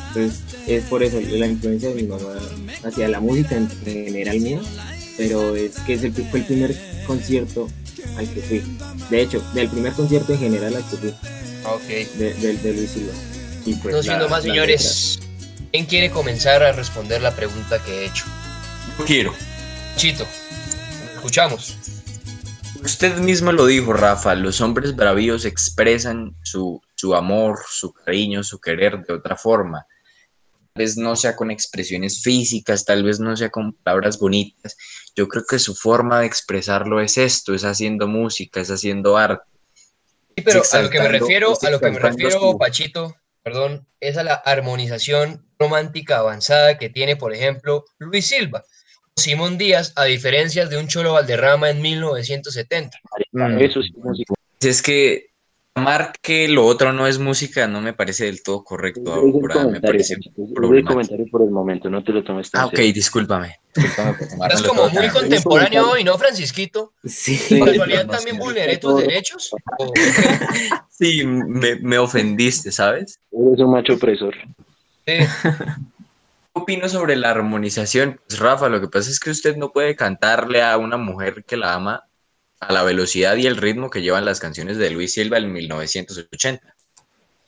Entonces es por eso la influencia de mi mamá hacia la música en general mía, pero es que es el, fue el primer concierto al que fui. De hecho, del primer concierto en general al que fui, Ok. de, de- de Luis Silva. Y pues No siendo la- más, señores, ¿quién quiere comenzar a responder la pregunta que he hecho? Quiero. Chito, escuchamos. Usted mismo lo dijo, Rafa, los hombres bravíos expresan su, su amor, su cariño, su querer de otra forma. Tal vez no sea con expresiones físicas, tal vez no sea con palabras bonitas. Yo creo que su forma de expresarlo es esto, es haciendo música, es haciendo arte. Sí, pero a lo que me refiero, a lo que me refiero, Pachito, perdón, es a la armonización romántica avanzada que tiene, por ejemplo, Luis Silva. Simón Díaz, a diferencia de un Cholo Valderrama en 1970. Marica, Mm. Eso sí, música. Es que amar que lo otro no es música no me parece del todo correcto. Ahora, me parece problemático. comentario por el momento, no te lo tomes tan Ah, ok, serio. discúlpame. discúlpame Es como muy contemporáneo hoy, ¿no, Francisquito? Sí, ¿Por Sí. casualidad no, también vulneré tus derechos? Sí, me, me ofendiste, ¿sabes? Eres un macho opresor. Sí. ¿Qué opino sobre la armonización? Pues Rafa, lo que pasa es que usted no puede cantarle a una mujer que la ama a la velocidad y el ritmo que llevan las canciones de Luis Silva en 1980.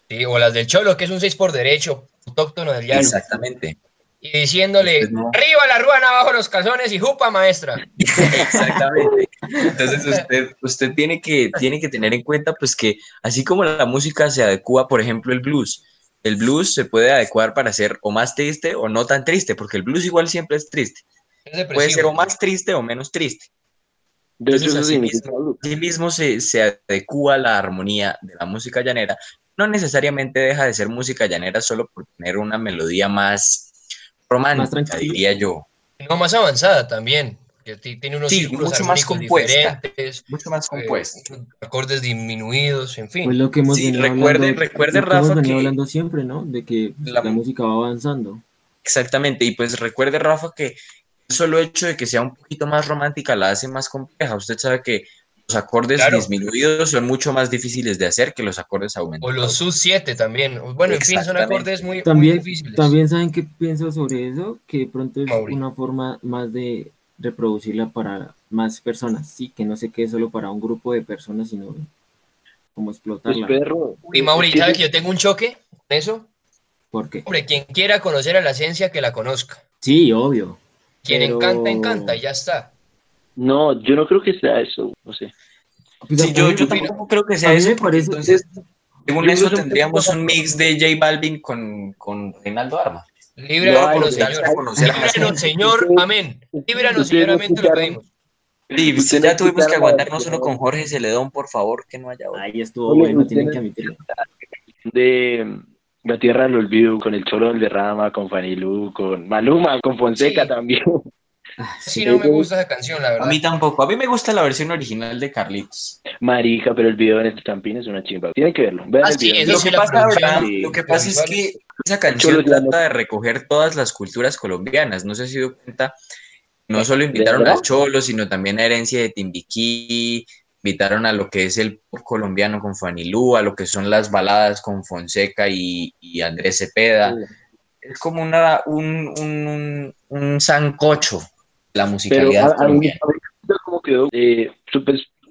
Sí, o las del Cholo, que es un 6 por derecho, autóctono del llano. Exactamente. Y diciéndole, no. arriba la ruana, abajo los calzones y jupa, maestra. Exactamente. Entonces usted, usted tiene, que, tiene que tener en cuenta pues que así como la música se adecua, por ejemplo, el blues, el blues se puede adecuar para ser o más triste o no tan triste, porque el blues igual siempre es triste. Es Puede ser o más triste o menos triste. De hecho, Entonces, mismo- se, se adecua la armonía de la música llanera. No necesariamente deja de ser música llanera solo por tener una melodía más romántica, diría yo. No, más avanzada también. Que ti- tiene unos Sí, círculos mucho más compuesta. diferentes, Mucho más eh, compuesta. acordes disminuidos, en fin. Pues lo que hemos Sí, venido recuerde- hablando, recuerde, lo que hemos Rafa, venido que- hablando siempre, ¿no? De que La- la, música va avanzando. Exactamente, y pues recuerde, Rafa, que el solo hecho de que sea un poquito más romántica la hace más compleja. Usted sabe que los acordes Claro. disminuidos son mucho más difíciles de hacer que los acordes O aumentados. los sus 7 también. Bueno, en fin, son acordes muy, muy También, difíciles. también saben qué pienso sobre eso, que pronto es Mauri. una forma más de reproducirla para más personas, sí, que no se quede solo para un grupo de personas, sino como Pues explotarla. perro. Y Mauri, es que- ¿sabe que yo tengo un choque con eso? ¿Por qué? Hombre, quien quiera conocer a la ciencia, que la conozca. Sí, obvio. Quien Pero- encanta, encanta, y ya está. No, yo no creo que sea eso, no sé. Pues, Sí, yo, yo tampoco creo que a sea mí eso, parece- entonces, según Yo eso, tendríamos un mix de J Balvin con, con Reinaldo Arma. Líbranos, Señor. a Líbranos. Señor. Amén. Líbranos, Señor. Amén, te lo pedimos. Sí, Usted ya tuvimos que escucharon la aguantar no versión- solo con Jorge Celedón, por favor, que no haya otro. Ahí estuvo bueno, tienen que admitirlo. De La Tierra del Olvido, con el Cholo del Derrama, con Fanilú, con Maluma, con Fonseca Sí. también. Sí, no me gusta esa canción, la A verdad. mí tampoco. A mí me gusta la versión original de Carlitos. Marica, pero el video en Campín es una chimba. Tienen que verlo. Vean Ah, el sí, video. Lo sí, que pasa, lo que pasa es que. Esa canción trata de recoger todas las culturas colombianas. No se ha sido cuenta. No solo invitaron al Cholo, sino también a Herencia de Timbiquí, invitaron a lo que es el pop colombiano con Fanilú, a lo que son las baladas con Fonseca y, y Andrés Cepeda. Es como una, un, un, un, un sancocho la musicalidad a, a mí, a quedó. Eh,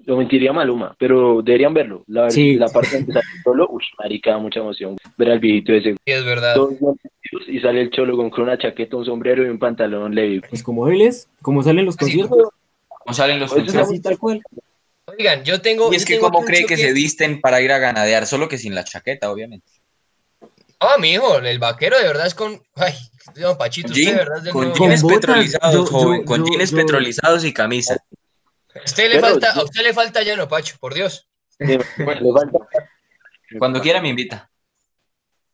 lo mentiría Maluma, pero deberían verlo. La, Sí. la parte donde sale el Cholo, uy, marica, da mucha emoción. Ver al viejito ese. Sí, es verdad. Y sale el Cholo con, una chaqueta, un sombrero y un pantalón Levi. Pues como él es, como salen los Sí. conciertos, ¿Cómo salen los Pues, conciertos? así tal cual. Oigan, yo tengo. Y es que tengo cómo cree que se visten para ir a ganadear, solo que sin la chaqueta, obviamente. Ah, mi hijo, el vaquero de verdad es con. Ay, don Pachito, usted de Jean- verdad es del con nuevo- jeans petrolizados, yo- joven, yo- con yo- jeans petrolizados y camisa. A usted le Pero falta, a usted le falta llano, Pacho, por Dios. Le falta- Cuando quiera me invita.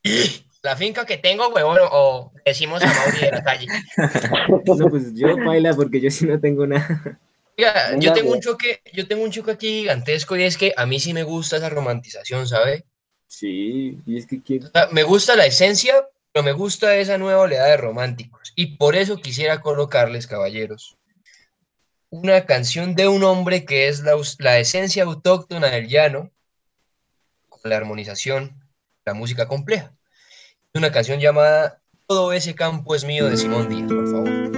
La finca que tengo, huevón, o decimos a Mauri de la calle. No, pues yo baila porque yo sí no tengo nada. Oiga, yo tengo un choque, yo tengo un choque aquí gigantesco y es que a mí sí me gusta esa romantización, ¿sabe? Sí, y es que quiero. O sea, me gusta la esencia, pero me gusta esa nueva oleada de románticos. Y por eso quisiera colocarles, caballeros, una canción de un hombre que es la, la esencia autóctona del llano, con la armonización, la música compleja. Una canción llamada Todo ese campo es mío de Simón Díaz, por favor.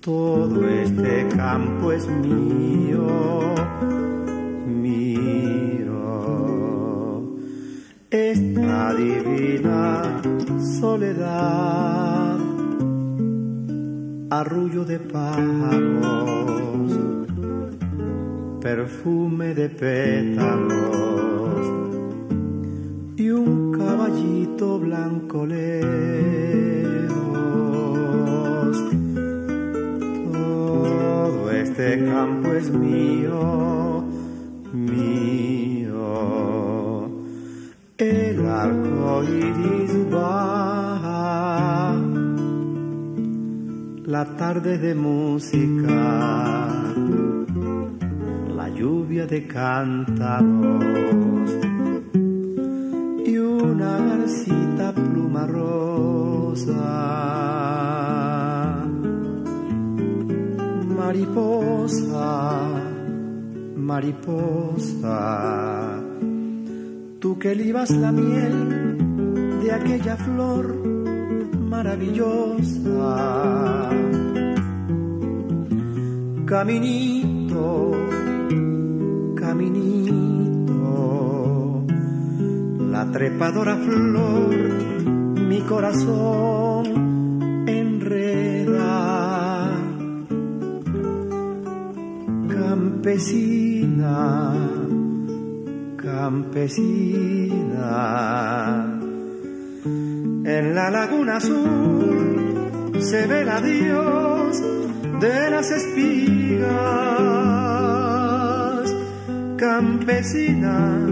Todo este campo es mío. Esta divina soledad, arrullo de pájaros, perfume de pétalos y un caballito blanco lejos. Todo este campo es mío, El arco iris baja, la tarde de música, la lluvia de cántaros y una garcita pluma rosa. Mariposa, mariposa, tú que libas la miel de aquella flor maravillosa. Caminito, caminito, la trepadora flor, mi corazón enreda. Campesina, campesina, en la laguna azul se ve el adiós de las espigas. Campesina,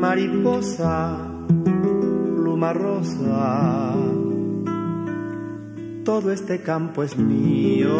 mariposa, pluma rosa, todo este campo es mío,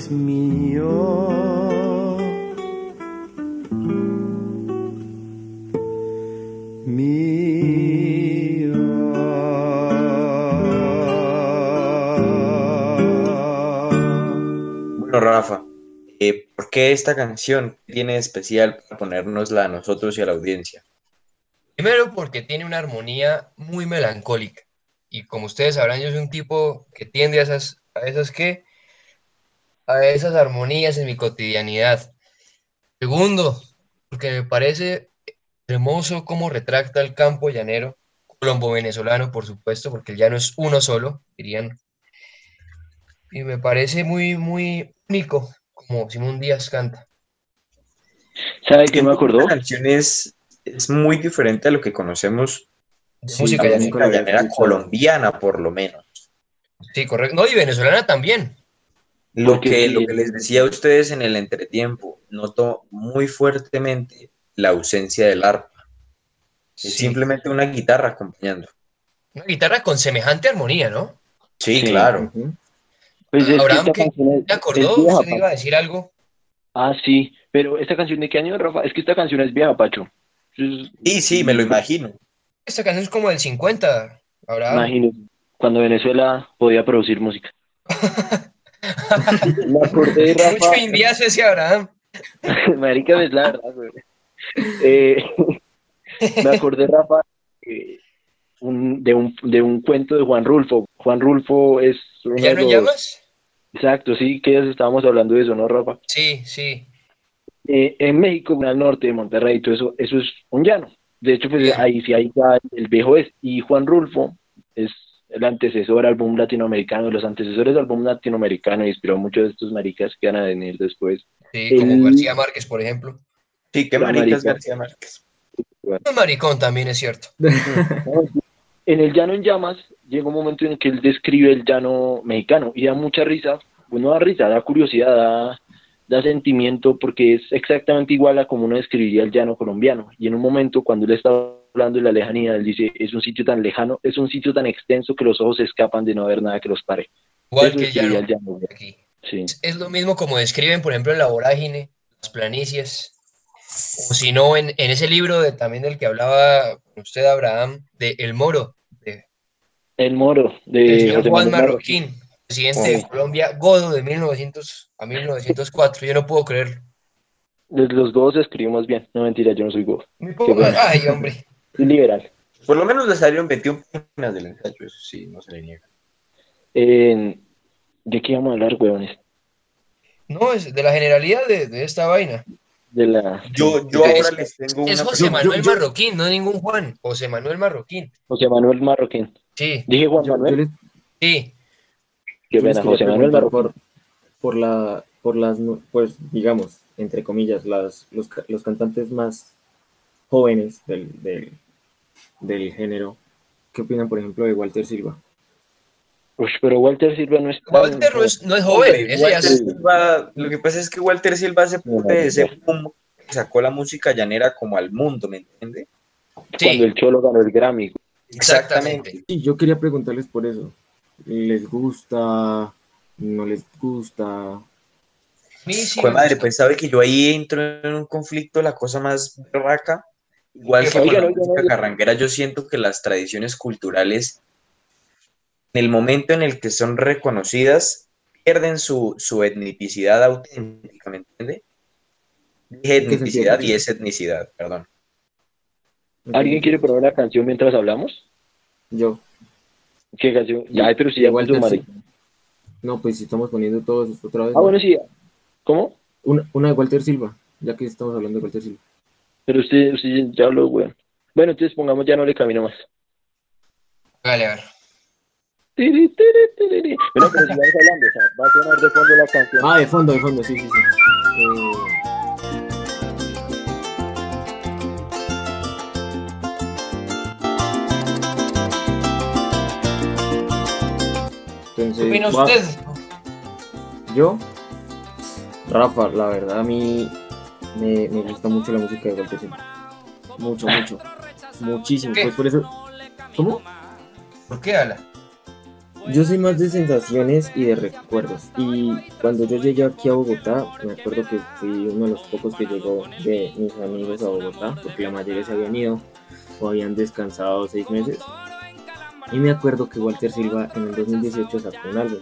es mío. Mío. Bueno, Rafa, eh, ¿por qué esta canción tiene especial para ponérnosla a nosotros y a la audiencia? Primero porque tiene una armonía muy melancólica. Y como ustedes sabrán, yo soy un tipo que tiende a esas, a esas que, a esas armonías en mi cotidianidad. Segundo, porque me parece hermoso cómo retracta el campo llanero, colombo venezolano, por supuesto, porque el llano es uno solo, dirían. Y me parece muy, muy único, como Simón Díaz canta. ¿Sabe qué me acordó? La canción es, es muy diferente a lo que conocemos De Sí, música la llanera. colombiana, por lo menos. Sí, correcto. No, y venezolana también. Lo Porque que, sí. lo que les decía a ustedes en el entretiempo, noto muy fuertemente la ausencia del arpa. Es simplemente una guitarra acompañando. Una guitarra con semejante armonía, ¿no? Sí, Sí. claro. Ujú. Pues es que Abraham, esta ¿qué- canción es, ¿Te es acordó? vieja, ¿Usted iba a decir algo? Ah, sí, pero esta canción de qué año, Rafa? Es que esta canción es vieja, Pacho. Es- Sí, sí, me lo imagino. Esta canción es como del 50, Abraham. Imagínate, cuando Venezuela podía producir música. Me acordé Rafa. Mucho indiazo ese Abraham. Marica, es la verdad, güey. Eh, me acordé, Rafa, eh, un- de, un, de un cuento de Juan Rulfo. Juan Rulfo es uno ¿Ya no los- llamas? Exacto, sí, que ya estábamos hablando de eso, ¿no, Rafa? Sí, sí. Eh, en México, al norte de Monterrey, todo eso, eso es un llano. De hecho, pues ahí sí hay el viejo es. Y Juan Rulfo es el antecesor al boom latinoamericano, los antecesores al boom latinoamericano, inspiró a muchos de estos maricas que van a venir después. Sí, como El- García Márquez, por ejemplo. Sí, qué maricas marica. García Márquez. Un maricón también es cierto. En el llano en llamas llega un momento en que él describe el llano mexicano y da mucha risa, bueno, da risa, da curiosidad, da, da sentimiento porque es exactamente igual a como uno describiría el llano colombiano. Y en un momento cuando él está hablando de la lejanía, él dice, es un sitio tan lejano, es un sitio tan extenso que los ojos se escapan de no haber nada que los pare. Igual Eso que el llano. el llano, güey. Aquí. Sí. Es- lo mismo como describen, por ejemplo, en la vorágine, las planicies, o si no, en, en ese libro de, también del que hablaba usted, Abraham, de El Moro, de, El moro de señor José Juan Marroquín, presidente de. Colombia, Godo de 1900 a 1904. Yo no puedo creerlo. Los los dos escribimos bien, no mentira, yo no soy go, Me puedo- bueno. Ay, hombre. Soy liberal. Por lo menos le salieron 21 páginas del ensayo, eso sí, no se le niega. Eh, ¿De qué vamos a hablar, huevones? No, es de la generalidad de, de esta vaina. De la... Yo, yo Es- ahora les tengo Es una José pregunta. Manuel yo- Marroquín, no ningún Juan. José Manuel Marroquín. José Manuel Marroquín. Sí, Dije Juan Manuel. les, sí. Qué pena, José Manuel Marroquín. por, por la, por las, pues, digamos, entre comillas, las, los, los cantantes más jóvenes del, del, del género. ¿Qué opinan, por ejemplo, de Walter Silva? Uy, pero Walter Silva no es Walter no es, no es joven. Hombre, ese ya Walter es- Silva- lo que pasa es que Walter Silva parte de ese boom que sacó la música llanera como al mundo, ¿me entiende? cuando sí, el Cholo ganó el Grammy. exactamente. Sí, yo quería preguntarles por eso. ¿Les gusta? ¿No les gusta? Mí sí Pues me madre, pues sabe que yo ahí entro en un conflicto, la cosa más berraca. Igual que con la música carranguera, yo siento que las tradiciones culturales, en el momento en el que son reconocidas, pierden su, su etnicidad auténtica, ¿me entiende? Dije etnicidad y es etnicidad, perdón. ¿Alguien quiere poner una canción mientras hablamos? Yo. ¿Qué canción? Ya, pero si ya Walter marica. Silva. No, pues si estamos poniendo todos esto otra vez. Ah, ¿no? bueno, sí. ¿Cómo? Una, una de Walter Silva, ya que estamos hablando de Walter Silva. Pero usted, usted ya habló, weón. Bueno, entonces pongamos Ya no le camino más. Vale, a ver. Tiri, tiri, tiri. Bueno, pero sigamos hablando, o sea, va a sonar de fondo la canción. Ah, de fondo, de fondo, sí, sí, sí. Eh, ¿Qué entonces, opina va- usted? Yo, Rafa, la verdad a mí me, me gusta mucho la música de Walter Silva. Mucho, mucho. Muchísimo. ¿Qué? Pues por eso. ¿Cómo? ¿Por qué, Ala? Yo soy más de sensaciones y de recuerdos. Y cuando yo llegué aquí a Bogotá, me acuerdo que fui uno de los pocos que llegó de mis amigos a Bogotá, porque la mayoría se habían ido o habían descansado seis meses. Y me acuerdo que Walter Silva en el 2018 sacó un álbum.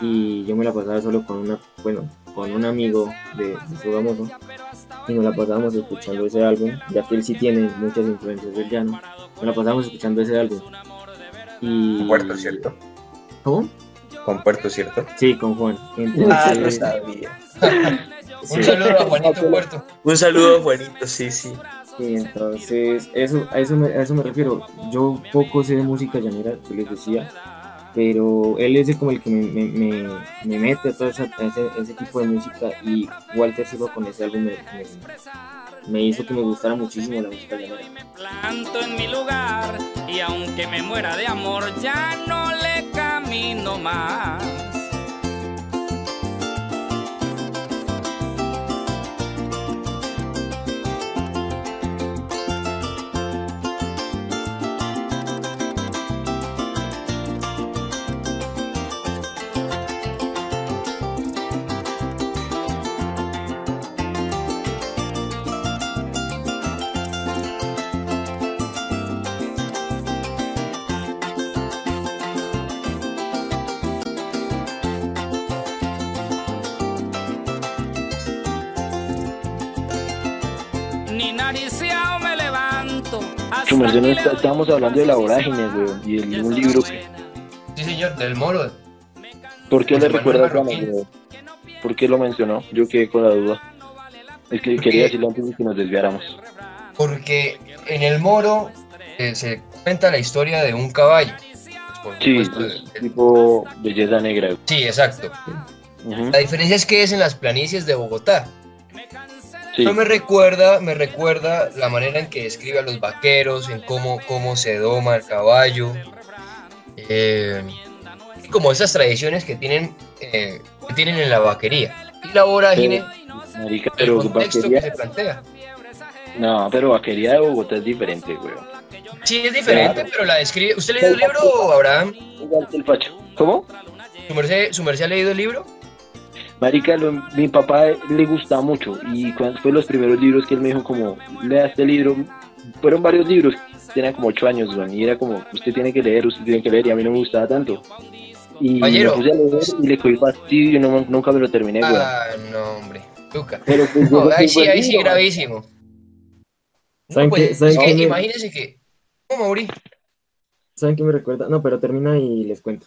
Y yo me la pasaba solo con una, bueno, con un amigo de, de su famoso. Y nos la pasábamos escuchando ese álbum, ya que él sí tiene muchas influencias del llano. Nos la pasábamos escuchando ese álbum. Y... Con Puerto, ¿cierto? ¿Cómo? Con Puerto, ¿cierto? Sí, con Juan. Ah, lo Entonces, sabía. Un sí. saludo a Juanito Puerto. Un saludo, Juanito, sí, sí. Y entonces, eso, a, eso me, a eso me refiero. Yo poco sé de música llanera, yo les decía, pero él es como el que me, me, me, me mete a todo ese, ese tipo de música y Walter Silva con ese álbum me, me- me hizo que me gustara muchísimo la música llanera. planto en mi lugar y aunque me muera de amor ya no le camino más. Merced, no está- estábamos hablando de la vorágine, weón, y el, un libro que... Sí, señor, del moro. ¿Por qué le recuerda a weón? ¿Por qué lo mencionó? Yo quedé con la duda. Es que quería decirlo antes de que nos desviáramos. Porque en el moro eh, se cuenta la historia de un caballo. Pues, Sí, es el- tipo belleza negra. sí, exacto. Ujú, La diferencia es que es en las planicies de Bogotá. Sí, Pero me recuerda, me recuerda la manera en que describe a los vaqueros, en cómo, cómo se doma el caballo. eh, y como esas tradiciones que tienen, eh, que tienen en la vaquería. Y la vorágine, marica, el pero contexto que se plantea. No, pero vaquería de Bogotá es diferente, weón. Sí, es diferente, Claro. pero la describe. ¿Usted leído el libro, Abraham? El. ¿Cómo? ¿Su merced, su merced ha leído el libro? Marica, lo- mi papá le gustaba mucho y cuando fue los primeros libros que él me dijo como, lea este libro, fueron varios libros, tenía como ocho años, weón, y era como, usted tiene que leer, usted tiene que leer, y a mí no me gustaba tanto. Y Caballero. me puse a leer y le cogí fastidio y no, nunca me lo terminé, weón. Ah, no, hombre. Luca. Pero pues, No, ahí sí, ahí sí, gravísimo. No, ¿Saben pues, qué- saben es que imagínese que. ¿Cómo, Mauri? ¿Saben qué me recuerda? No, pero termina y les cuento.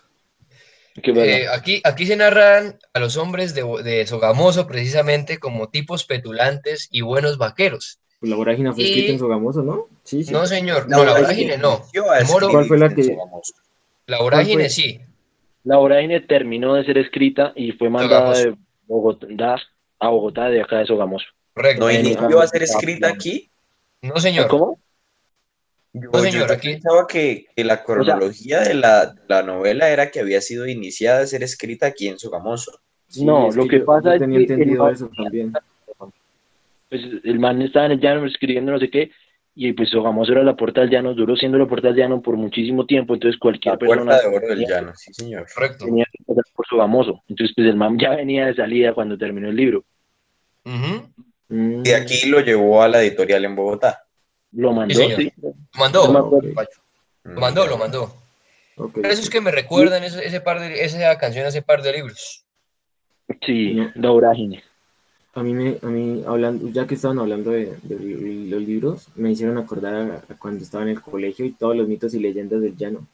Eh, aquí, aquí se narran a los hombres de, de Sogamoso precisamente como tipos petulantes y buenos vaqueros. Pues la vorágine fue Y- escrita en Sogamoso, ¿no? Sí, sí. No, señor, no, la vorágine no. Moro, ¿Cuál fue la que- la vorágine sí. La vorágine terminó de ser escrita y fue mandada de Bogotá a Bogotá de acá de Sogamoso. Correcto. ¿No inició a ser escrita aquí? No, señor. ¿Cómo? Yo, No, yo- señor, yo aquí- pensaba que, que la cronología de la, la novela era que había sido iniciada a ser escrita aquí en Sogamoso. Sí, No, es lo que pasa yo es tenía que entendido el- eso también. pues el man estaba en el llano escribiendo no sé qué, y pues Sogamoso era la puerta del llano, duró siendo la puerta del llano por muchísimo tiempo, entonces cualquier La puerta persona de oro del llano, sí, señor. Correcto. tenía que pasar por Sogamoso. Entonces pues el man ya venía de salida cuando terminó el libro. Mm, Y aquí lo llevó a la editorial en Bogotá. Lo mandó, sí. Lo mandó, No. Lo mandó, lo mandó. Por eso es que me recuerdan ese, ese par de, esa canción, ese par de libros. Sí, No. la vorágine. A mí, me, a mí hablando, ya que estaban hablando de, de los libros, me hicieron acordar a, a cuando estaba en el colegio y todos los mitos y leyendas del llano.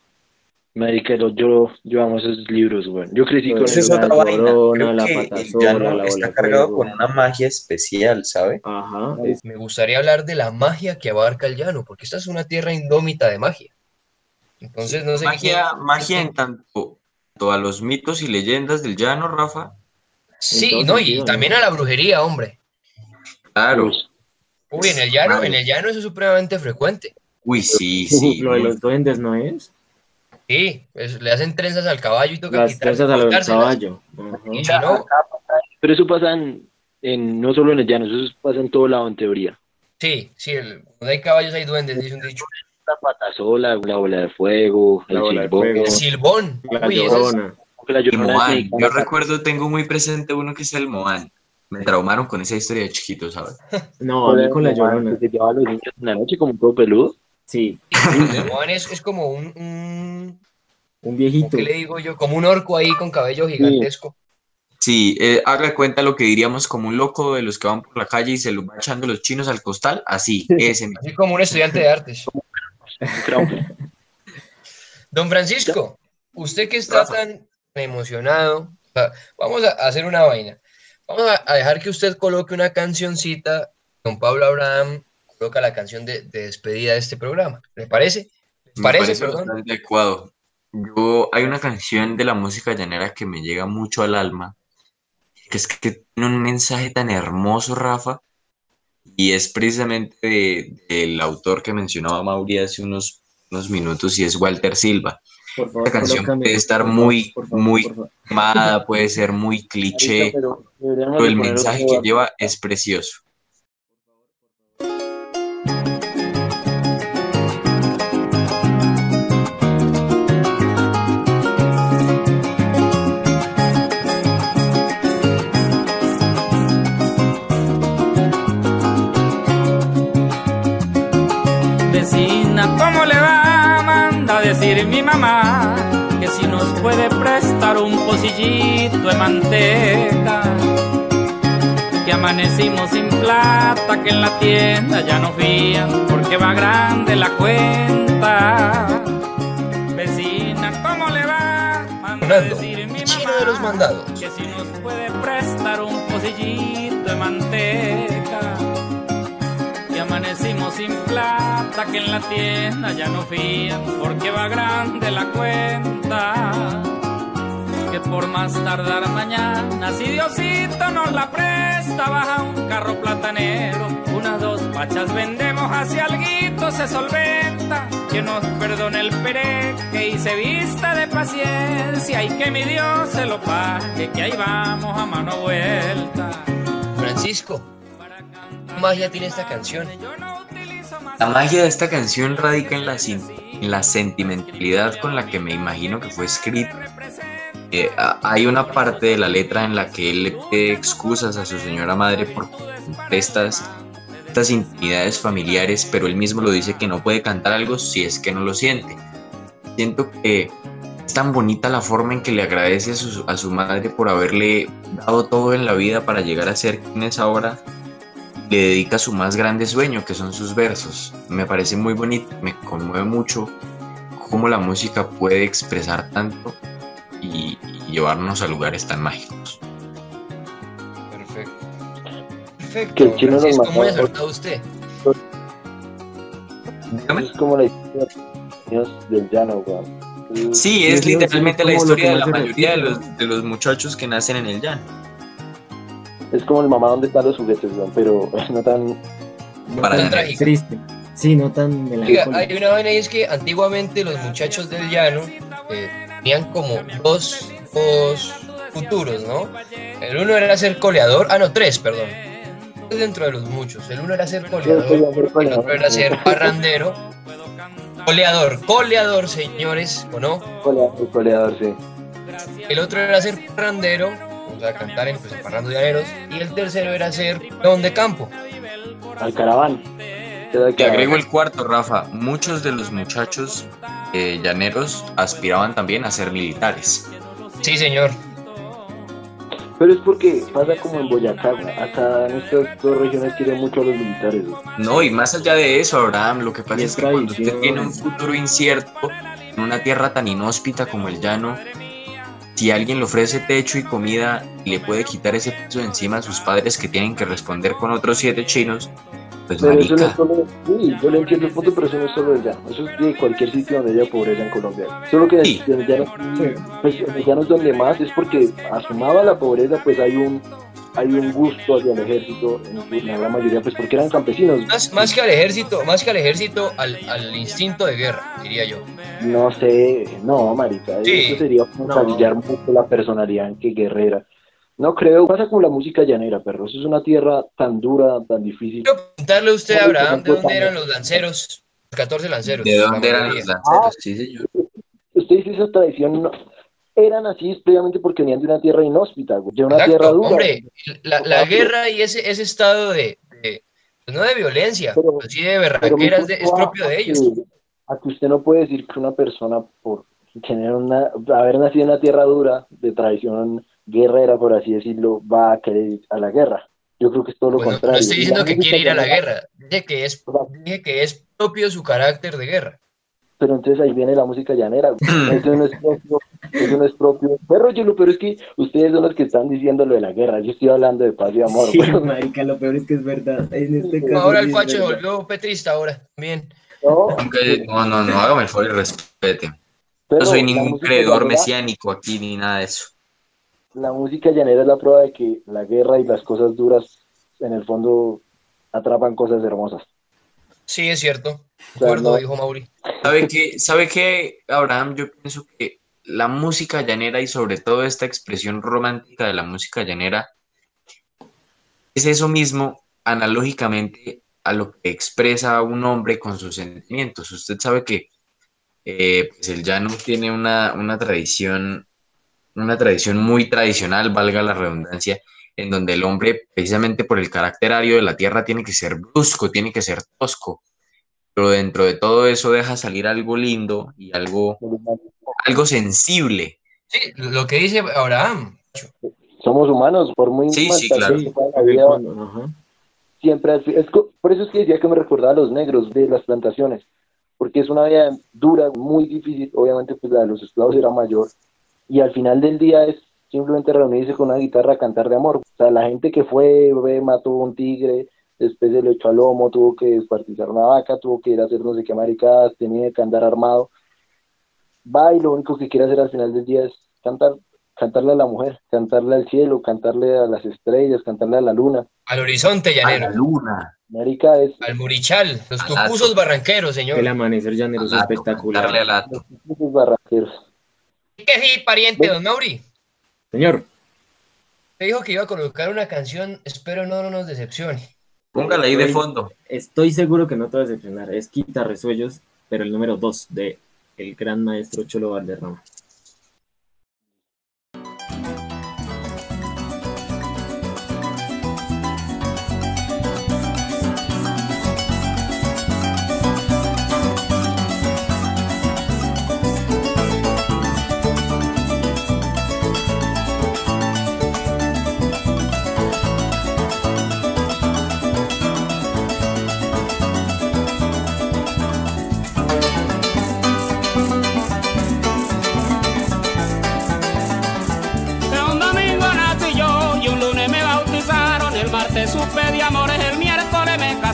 Marica, yo, yo amo esos libros, güey. Yo crecí con es. La otra vaina. Llorona, Creo la llano la está cargado Fuego. con una magia especial, ¿sabe? Ajá, es- Me gustaría hablar de la magia que abarca el llano, porque esta es una tierra indómita de magia. Entonces, no sé Magia, quién- magia en tanto, tanto a los mitos y leyendas del llano, Rafa. Sí, no, y también a la brujería, hombre. Claro. Uy, en el llano, en el llano eso es supremamente frecuente. Uy, sí, sí. lo de los duendes, ¿no es? Sí, es- le hacen trenzas al caballo y toca Las trenzas a lo del cortárselas. caballo. Ajá. Y si no, Pero eso pasa en, en- no solo en el llano, eso pasa en todo lado en teoría. sí, sí, el- donde hay caballos hay duendes, dice un dicho. La patasola, la bola de fuego, La el bola de silbón. fuego. El silbón. La Uy, ese es- llorona. La Y Llorona es Moan. Yo recuerdo, tengo muy presente uno que es el Moan. Me traumaron con esa historia de chiquito, ¿sabes? No, con la llorona. Se llevaba a los niños en la noche como un todo peludo. Sí, el es, es como un, un- un viejito. ¿qué le digo yo? Como un orco ahí con cabello gigantesco. Sí, eh, haga cuenta lo que diríamos como un loco de los que van por la calle y se los va echando los chinos al costal. Así, ese mismo. Así como un estudiante de artes. Don Francisco, usted que está tan emocionado, o sea, vamos a hacer una vaina. Vamos a, a dejar que usted coloque una cancioncita, don Pablo Abraham, coloca la canción de, de despedida de este programa. ¿Le parece? ¿Les Me parece, parece perdón? bastante adecuado. Yo, hay una canción de la música llanera que me llega mucho al alma, que es que tiene un mensaje tan hermoso, Rafa, y es precisamente de- del autor que mencionaba Mauri hace unos, unos minutos, y es Walter Silva. Por favor, Esta canción colócame, puede estar muy, por favor, muy quemada, puede ser muy cliché, pero pero el mensaje que lleva es precioso. Decir mi mamá que si nos puede prestar un pocillito de manteca. Que amanecimos sin plata, que en la tienda ya no fían porque va grande la cuenta. Vecina, ¿cómo le va? Manda decir mi chino de los mamá mandados. que si nos puede prestar un pocillito de manteca. Amanecimos sin plata, que en la tienda ya no fían, porque va grande la cuenta. Que por más tardar mañana, si Diosito nos la presta, baja un carro platanero, unas dos pachas vendemos, hacia alguito se solventa. Que nos perdone el pereque y se vista de paciencia, y que mi Dios se lo pague, que ahí vamos a mano vuelta. Francisco, ¿qué magia tiene esta canción? La magia de esta canción radica en la, sentimentalidad con la que me imagino que fue escrita. Eh, hay una parte de la letra en la que él le pide excusas a su señora madre por estas, intimidades familiares, pero él mismo lo dice que no puede cantar algo si es que no lo siente. Siento que es tan bonita la forma en que le agradece a su madre por haberle dado todo en la vida para llegar a ser quien es ahora le dedica su más grande sueño, que son sus versos. Me parece muy bonito, me conmueve mucho cómo la música puede expresar tanto y, y llevarnos a lugares tan mágicos. Perfecto. Perfecto. Que el chino nos Francisco, muy mató. acertado usted. Dígame. Es como la historia del llano, weón. Sí, es literalmente la historia de la mayoría de los, de los muchachos que nacen en el llano. Es como el mamá donde están los juguetes, weón, pero no tan... No Para tan trágico. triste. Sí, no tan Oiga, hay una vaina y es que antiguamente los muchachos del llano eh, tenían como dos, dos futuros, ¿no? El uno era ser coleador, ah no, tres, perdón. Dentro de los muchos. El uno era ser coleador, el otro era ser parrandero. Coleador, coleador, señores, ¿o no? Coleador, coleador, sí. El otro era ser parrandero, o sea, cantar en pues, en parrandos llaneros. Y el tercero era ser peón de campo. Al caraván. Te agrego el cuarto, Rafa. Muchos de los muchachos eh, llaneros aspiraban también a ser militares. Sí, señor. Pero es porque pasa como en Boyacá, acá en estas dos regiones quieren mucho a los militares. No, y más allá de eso, Abraham, lo que pasa es es que cuando usted tiene un futuro incierto en una tierra tan inhóspita como el llano, si alguien le ofrece techo y comida y le puede quitar ese peso de encima a sus padres que tienen que responder con otros siete chinos, pues Pero eso no es solo, sí, yo le entiendo el punto, pero eso no es solo del llano. Eso es de cualquier sitio donde haya pobreza en Colombia. Solo que Sí. el llano, pues, en el llano es donde más, es porque asumaba la pobreza, pues hay un hay un gusto hacia el ejército, en la gran mayoría, pues porque eran campesinos. Más, más que al ejército, más que al ejército, al, al instinto de guerra, diría yo. No sé, no, marica, Sí. eso sería como No. mucho la personalidad que guerrera. No creo, pasa con la música llanera, perro. Eso es una tierra tan dura, tan difícil. Quiero preguntarle a usted, Abraham, ¿de dónde eran los lanceros? Los 14 lanceros. ¿de dónde eran los lanceros? Sí, señor. Usted dice esa tradición, no, eran así previamente porque venían de una tierra inhóspita, de una Exacto, tierra dura. hombre, la, la guerra y ese, ese estado de, de- pues no de violencia, Pero- pero sí de berraquera es, de- es propio de ellos. que- A que usted no puede decir que una persona por tener una, haber nacido en una tierra dura, de tradición guerrera, por así decirlo, va a querer ir a la guerra. Yo creo que es todo lo Pues no, no contrario. estoy diciendo que quiere ir a la guerra, dije que es, dije que es propio su carácter de guerra. Pero entonces ahí viene la música llanera. Eso no es propio, eso no es propio. Pero yo lo peor es que ustedes son los que están diciendo lo de la guerra. Yo estoy hablando de paz y amor. Sí, weón. marica, lo peor es que es verdad. En este caso Ahora el Pacho volvió petrista ahora. Bien. No, Aunque, no, no, no, hágame el favor y respete. pero No soy ningún creedor llanera- mesiánico aquí ni nada de eso. La música llanera es la prueba de que la guerra y las cosas duras en el fondo atrapan cosas hermosas. Sí, es cierto. De sea, acuerdo, no- dijo Mauri. ¿Sabe qué, ¿Sabe qué, Abraham? Yo pienso que la música llanera y sobre todo esta expresión romántica de la música llanera es eso mismo analógicamente a lo que expresa un hombre con sus sentimientos. Usted sabe que eh, pues el llano tiene una, una tradición, una tradición muy tradicional, valga la redundancia, en donde el hombre, precisamente por el carácter ario de la tierra, tiene que ser brusco, tiene que ser tosco pero dentro de todo eso deja salir algo lindo y algo, algo sensible. Sí, lo que dice Abraham. Somos humanos, por muy Sí, sí, claro. que la vida, ajá. siempre es por eso es que decía que me recordaba a los negros de las plantaciones, porque es una vida dura, muy difícil, obviamente pues la de los esclavos era mayor, y al final del día es simplemente reunirse con una guitarra a cantar de amor. O sea, la gente que fue, ve, mató un tigre, después se lo echó al lomo, tuvo que descuartizar una vaca, tuvo que ir a hacer no sé qué maricadas, tenía que andar armado, va y lo único que quiere hacer al final del día es cantar, cantarle a la mujer, cantarle al cielo, cantarle a las estrellas, cantarle a la luna. Al horizonte A la llanero. luna. Marica es Al Murichal. Los tucusos barranqueros, señor. El amanecer llanero es espectacular. ato. Esos barraqueros. Que sí, pariente, don Mauri. Señor, Te dijo que iba a colocar una canción. Espero no nos decepcione. Póngala ahí de fondo. estoy seguro que no te vas a decepcionar. Es Quita Resuellos, pero el número 2 de el gran maestro Cholo Valderrama.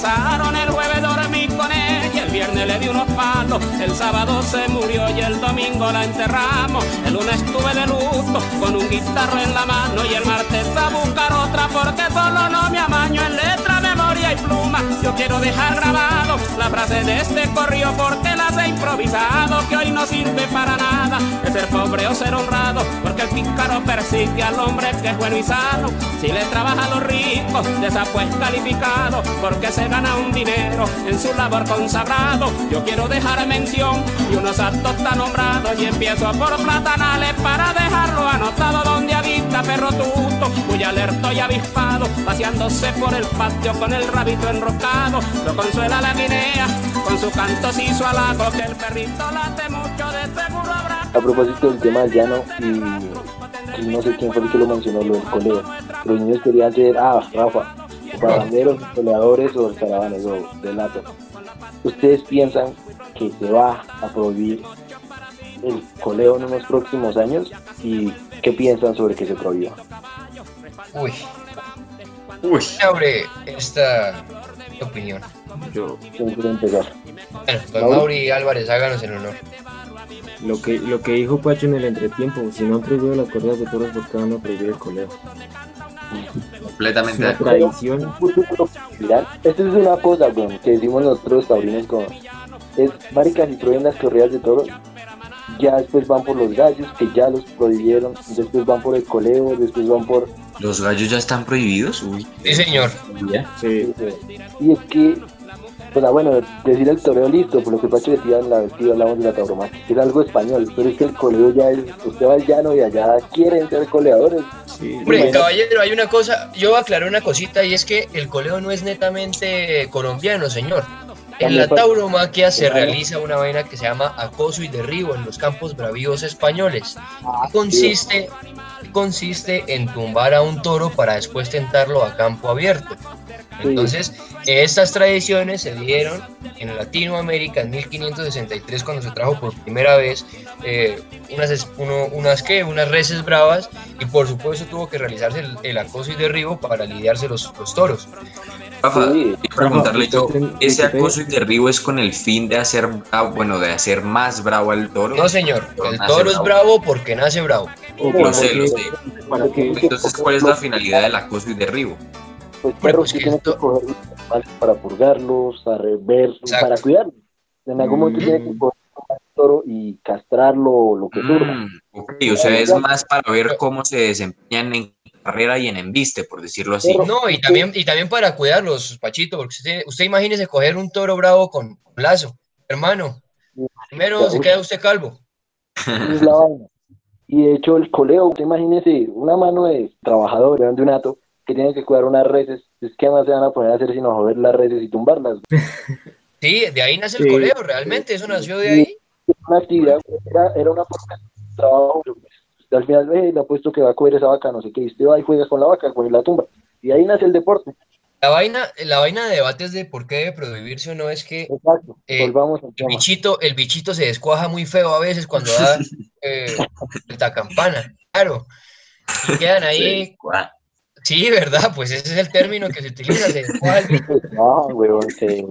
Casaron, el jueves dormí con ella, el viernes le di unos palos, el sábado se murió y el domingo la enterramos, el lunes estuve de luto con un guitarro en la mano y el martes a buscar otra porque solo no me amaño en letra, y pluma, yo quiero dejar grabado la frase de este corrido porque las he improvisado que hoy no sirve para nada, de ser pobre o ser honrado, porque el pícaro persigue al hombre que es bueno y sano. Si le trabaja a los ricos, después calificado, porque se gana un dinero en su labor consagrado. Yo quiero dejar mención y unos actos tan nombrados y empiezo por platanales para dejarlo anotado donde habita perro tuto, muy alerto y avispado, paseándose por el patio con el rabito enroscado. Lo consuela la guinea con su canto y su halago, que el perrito late mucho, de seguro habrá. A propósito del tema del llano, y, y no sé quién fue el que lo mencionó, lo del coleo. Los niños querían ser, ah, Rafa, baranderos, peleadores o caravanes o delato. ¿Ustedes piensan que se va a prohibir el coleo en unos próximos años? ¿Y qué piensan sobre que se prohíba? Uy, Uy, abre esta opinión. Yo, ¿Quién quiere empezar? Bueno, don Mauri. Mauri Álvarez, háganos el honor. lo que, lo que dijo Pacho en el entretiempo, si no han prohibido las corridas de toros, ¿por qué van a prohibir el coleo? Es completamente de una tradición. Esta es una cosa, weón, que decimos nosotros taurinos como es marica si prohíben las corridas de toros ya después van por los gallos que ya los prohibieron después van por el coleo después van por ¿Los gallos ya están prohibidos? Uy, Sí, señor. ya. Sí, y es que pues, ah, bueno decir el toreo listo por lo que Pacho decía en la vestida hablamos de la tauromaquia que era algo español pero es que el coleo ya es usted va al llano y allá quieren ser coleadores sí. Hombre, Bueno. caballero, hay una cosa, yo voy a aclarar una cosita y es que el coleo no es netamente colombiano, señor. En la tauromaquia se realiza una vaina que se llama acoso y derribo en los campos bravíos españoles. Consiste, consiste en tumbar a un toro para después tentarlo a campo abierto. Entonces, estas tradiciones se dieron en Latinoamérica en 1563 cuando se trajo por primera vez eh, unas, uno- unas, ¿qué? unas reses bravas y por supuesto tuvo que realizarse el, el acoso y derribo para lidiarse los, los toros. Rafa, Sí. preguntarle yo, ¿ese acoso y derribo es con el fin de hacer bravo, bueno, de hacer más bravo al toro? No señor, el Nace toro es bravo porque nace bravo. O Lo para sé, que- lo sé. para que Entonces, ¿cuál es la finalidad del acoso y derribo? Pues perros pues que que coger para purgarlos, para ver, Exacto. para cuidarlos. En algún momento Mm. tienen que coger un toro y castrarlo, lo que surja. Mm, ok, o sea, es más para ver cómo se desempeñan en carrera y en embiste, por decirlo así. No, y también, y también para cuidarlos, Pachito, porque usted, usted imagínese coger un toro bravo con lazo, hermano. Primero se queda usted calvo. Es la vaina. Y de hecho el coleo, usted imagínese una mano de trabajador de un ato que tiene que cuidar unas reses, es que más se van a poner a hacer sino joder las reses y tumbarlas. Sí, de ahí nace el Sí. coleo, realmente, eso nació de ahí. Una actividad, era, era una forma de trabajo, pues, al final eh, le ha puesto que va a coger esa vaca, no sé qué, y usted va y juega con la vaca, con la tumba. Y ahí nace el deporte. La vaina, la vaina de debates de por qué debe prohibirse o no es que Exacto. Eh, Volvamos al el bichito, el bichito se descuaja muy feo a veces cuando da eh, la campana, claro. Y quedan ahí, Sí, ¿verdad? Pues ese es el término que se utiliza, se el. No, weón, se,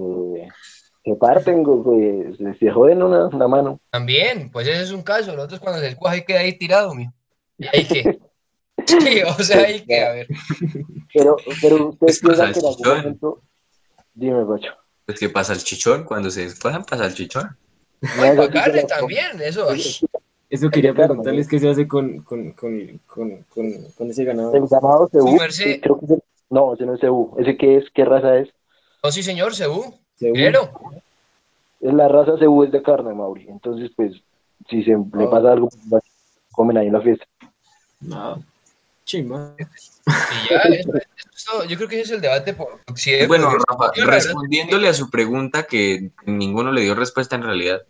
se parten, güey, se, se joden una, una mano. También, pues ese es un caso, lo otro es cuando se descuaja y queda ahí tirado, mijo. Y ahí que, sí, o sea, ahí que, a ver, Pero, pero usted Es piensa cosa que en algún chichón. momento... Dime, Pacho. Pues que pasa el chichón, cuando se despuesan pasa el chichón. Carne también, eso, Eso quería preguntarles qué se hace con, con, con, con, con, con ese ganado. El ganado cebú, merced. creo que es el- no, ese no es cebú. ¿Ese qué es? ¿Qué raza es? no, sí señor, Cebú, pero, Es la raza cebú es de carne, Mauri. Entonces, pues, si se le pasa algo, pues, comen ahí en la fiesta. No, chimba. y ya, eso- eso- yo creo que ese es el debate por si debe Bueno. Rafa, Yo, la verdad, respondiéndole a su pregunta, que ninguno le dio respuesta en realidad,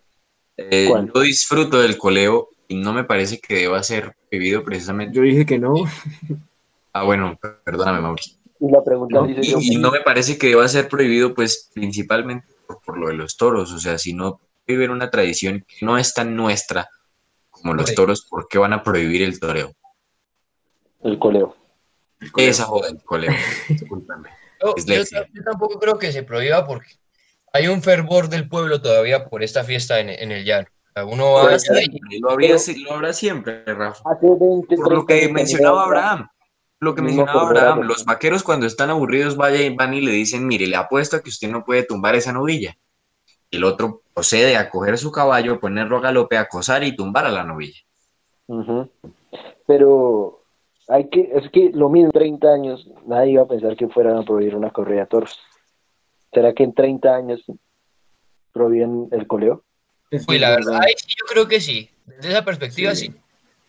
eh, yo disfruto del coleo y no me parece que deba ser prohibido precisamente. Yo dije que no. Ah, bueno, perdóname, Mauricio. Y la pregunta No, dice y, yo, y no me parece que deba ser prohibido, pues principalmente por, por lo de los toros. O sea, si no prohíben una tradición que no es tan nuestra como los toros, ¿por qué van a prohibir el toreo? El coleo. Esa joda del coleo. Discúlpame. yo- tampoco creo que se prohíba porque hay un fervor del pueblo todavía por esta fiesta en, en el llano. Uno va siempre, lo habría- lo habrá siempre, Rafa. Hace 20, Por lo 30 que mencionaba Abraham, lo que mencionaba Abraham, los vaqueros cuando están aburridos van y le dicen, mire, le apuesto a que usted no puede tumbar esa novilla. El otro procede a coger su caballo, ponerlo a galope, acosar y tumbar a la novilla. Pero hay que, es que lo mismo, en 30 años, nadie iba a pensar que fueran a prohibir una corrida de toros. ¿Será que en 30 años prohíben el coleo? Uy, es la verdad, ahí sí, yo creo que sí. Desde esa perspectiva, sí.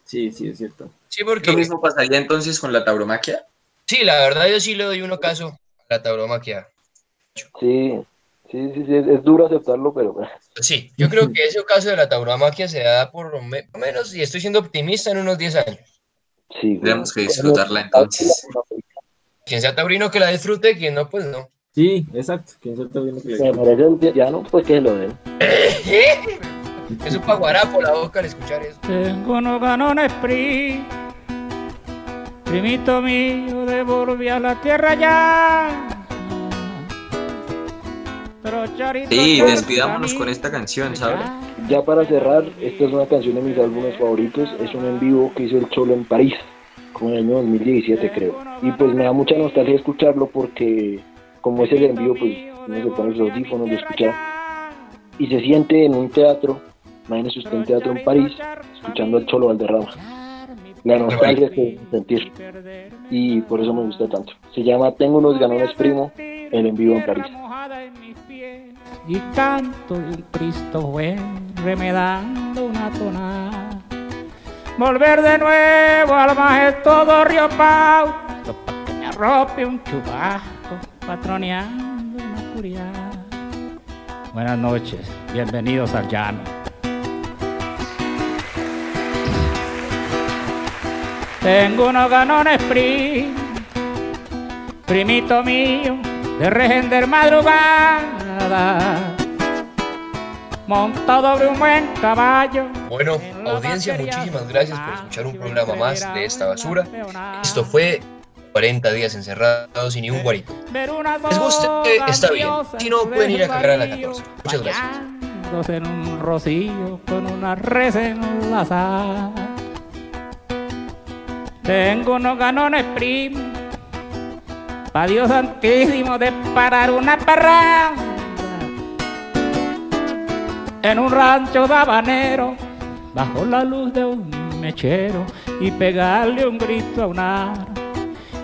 Sí, sí, es cierto. Sí, ¿Lo porque mismo pasaría entonces con la tauromaquia? sí, la verdad, yo sí le doy uno caso a la tauromaquia. Sí, sí, sí, sí, es, es duro aceptarlo, pero Sí, yo creo que ese caso de la tauromaquia se da lo por lo menos, y estoy siendo optimista, en unos 10 años. Sí. güey. Tendremos que disfrutarla entonces. Quien sea taurino que la disfrute, quien no, pues no. Sí, exacto. ¿Quién se está viendo que Se merece el ya no, pues que lo den. Es un paguarapo la boca al escuchar eso. Tengo unos ganones PRI, primito mío, devolví a la tierra ya. Pero Charito Sí, despidámonos con esta canción, ¿sabes? Ya para cerrar, esta es una canción de mis álbumes favoritos. Es un en vivo que hizo el Cholo en París, como en el año 2017, creo. Y pues me da mucha nostalgia escucharlo porque, como es el en vivo, pues uno se pone los audífonos de escuchar. Y se siente en un teatro, imagínese usted en teatro en París, escuchando al Cholo Valderrama. La nostalgia que sentir. Y por eso me gusta tanto. Se llama Tengo unos ganones primo, el en vivo en París. Y canto del Cristo fue remedando una tonada. Volver de nuevo al majestuoso río Pau, pa' que me arrope un chubasco, patroneando una curiada. Buenas noches, bienvenidos al llano. Tengo unos ganones pri, primito mío, de rejender madrugada, montado sobre un buen caballo. Bueno, audiencia, muchísimas gracias por escuchar un programa más de esta basura. Esto fue 40 días encerrados sin ni un guarito. Les guste, está bien. Si no, pueden ir a cagar a la 14. Muchas gracias. en un rocío con una res enlazada. Tengo unos ganones primos, pa' Dios santísimo, de parar una parranda en un rancho de habanero, bajo la luz de un mechero, y pegarle un grito a un ar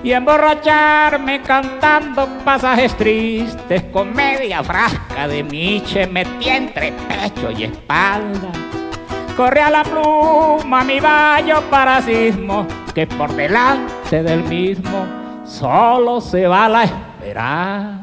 y emborracharme cantando pasajes tristes con media frasca de miche metí entre pecho y espalda. Corre a la pluma mi vallo para sismo, que por delante del mismo solo se va la esperanza.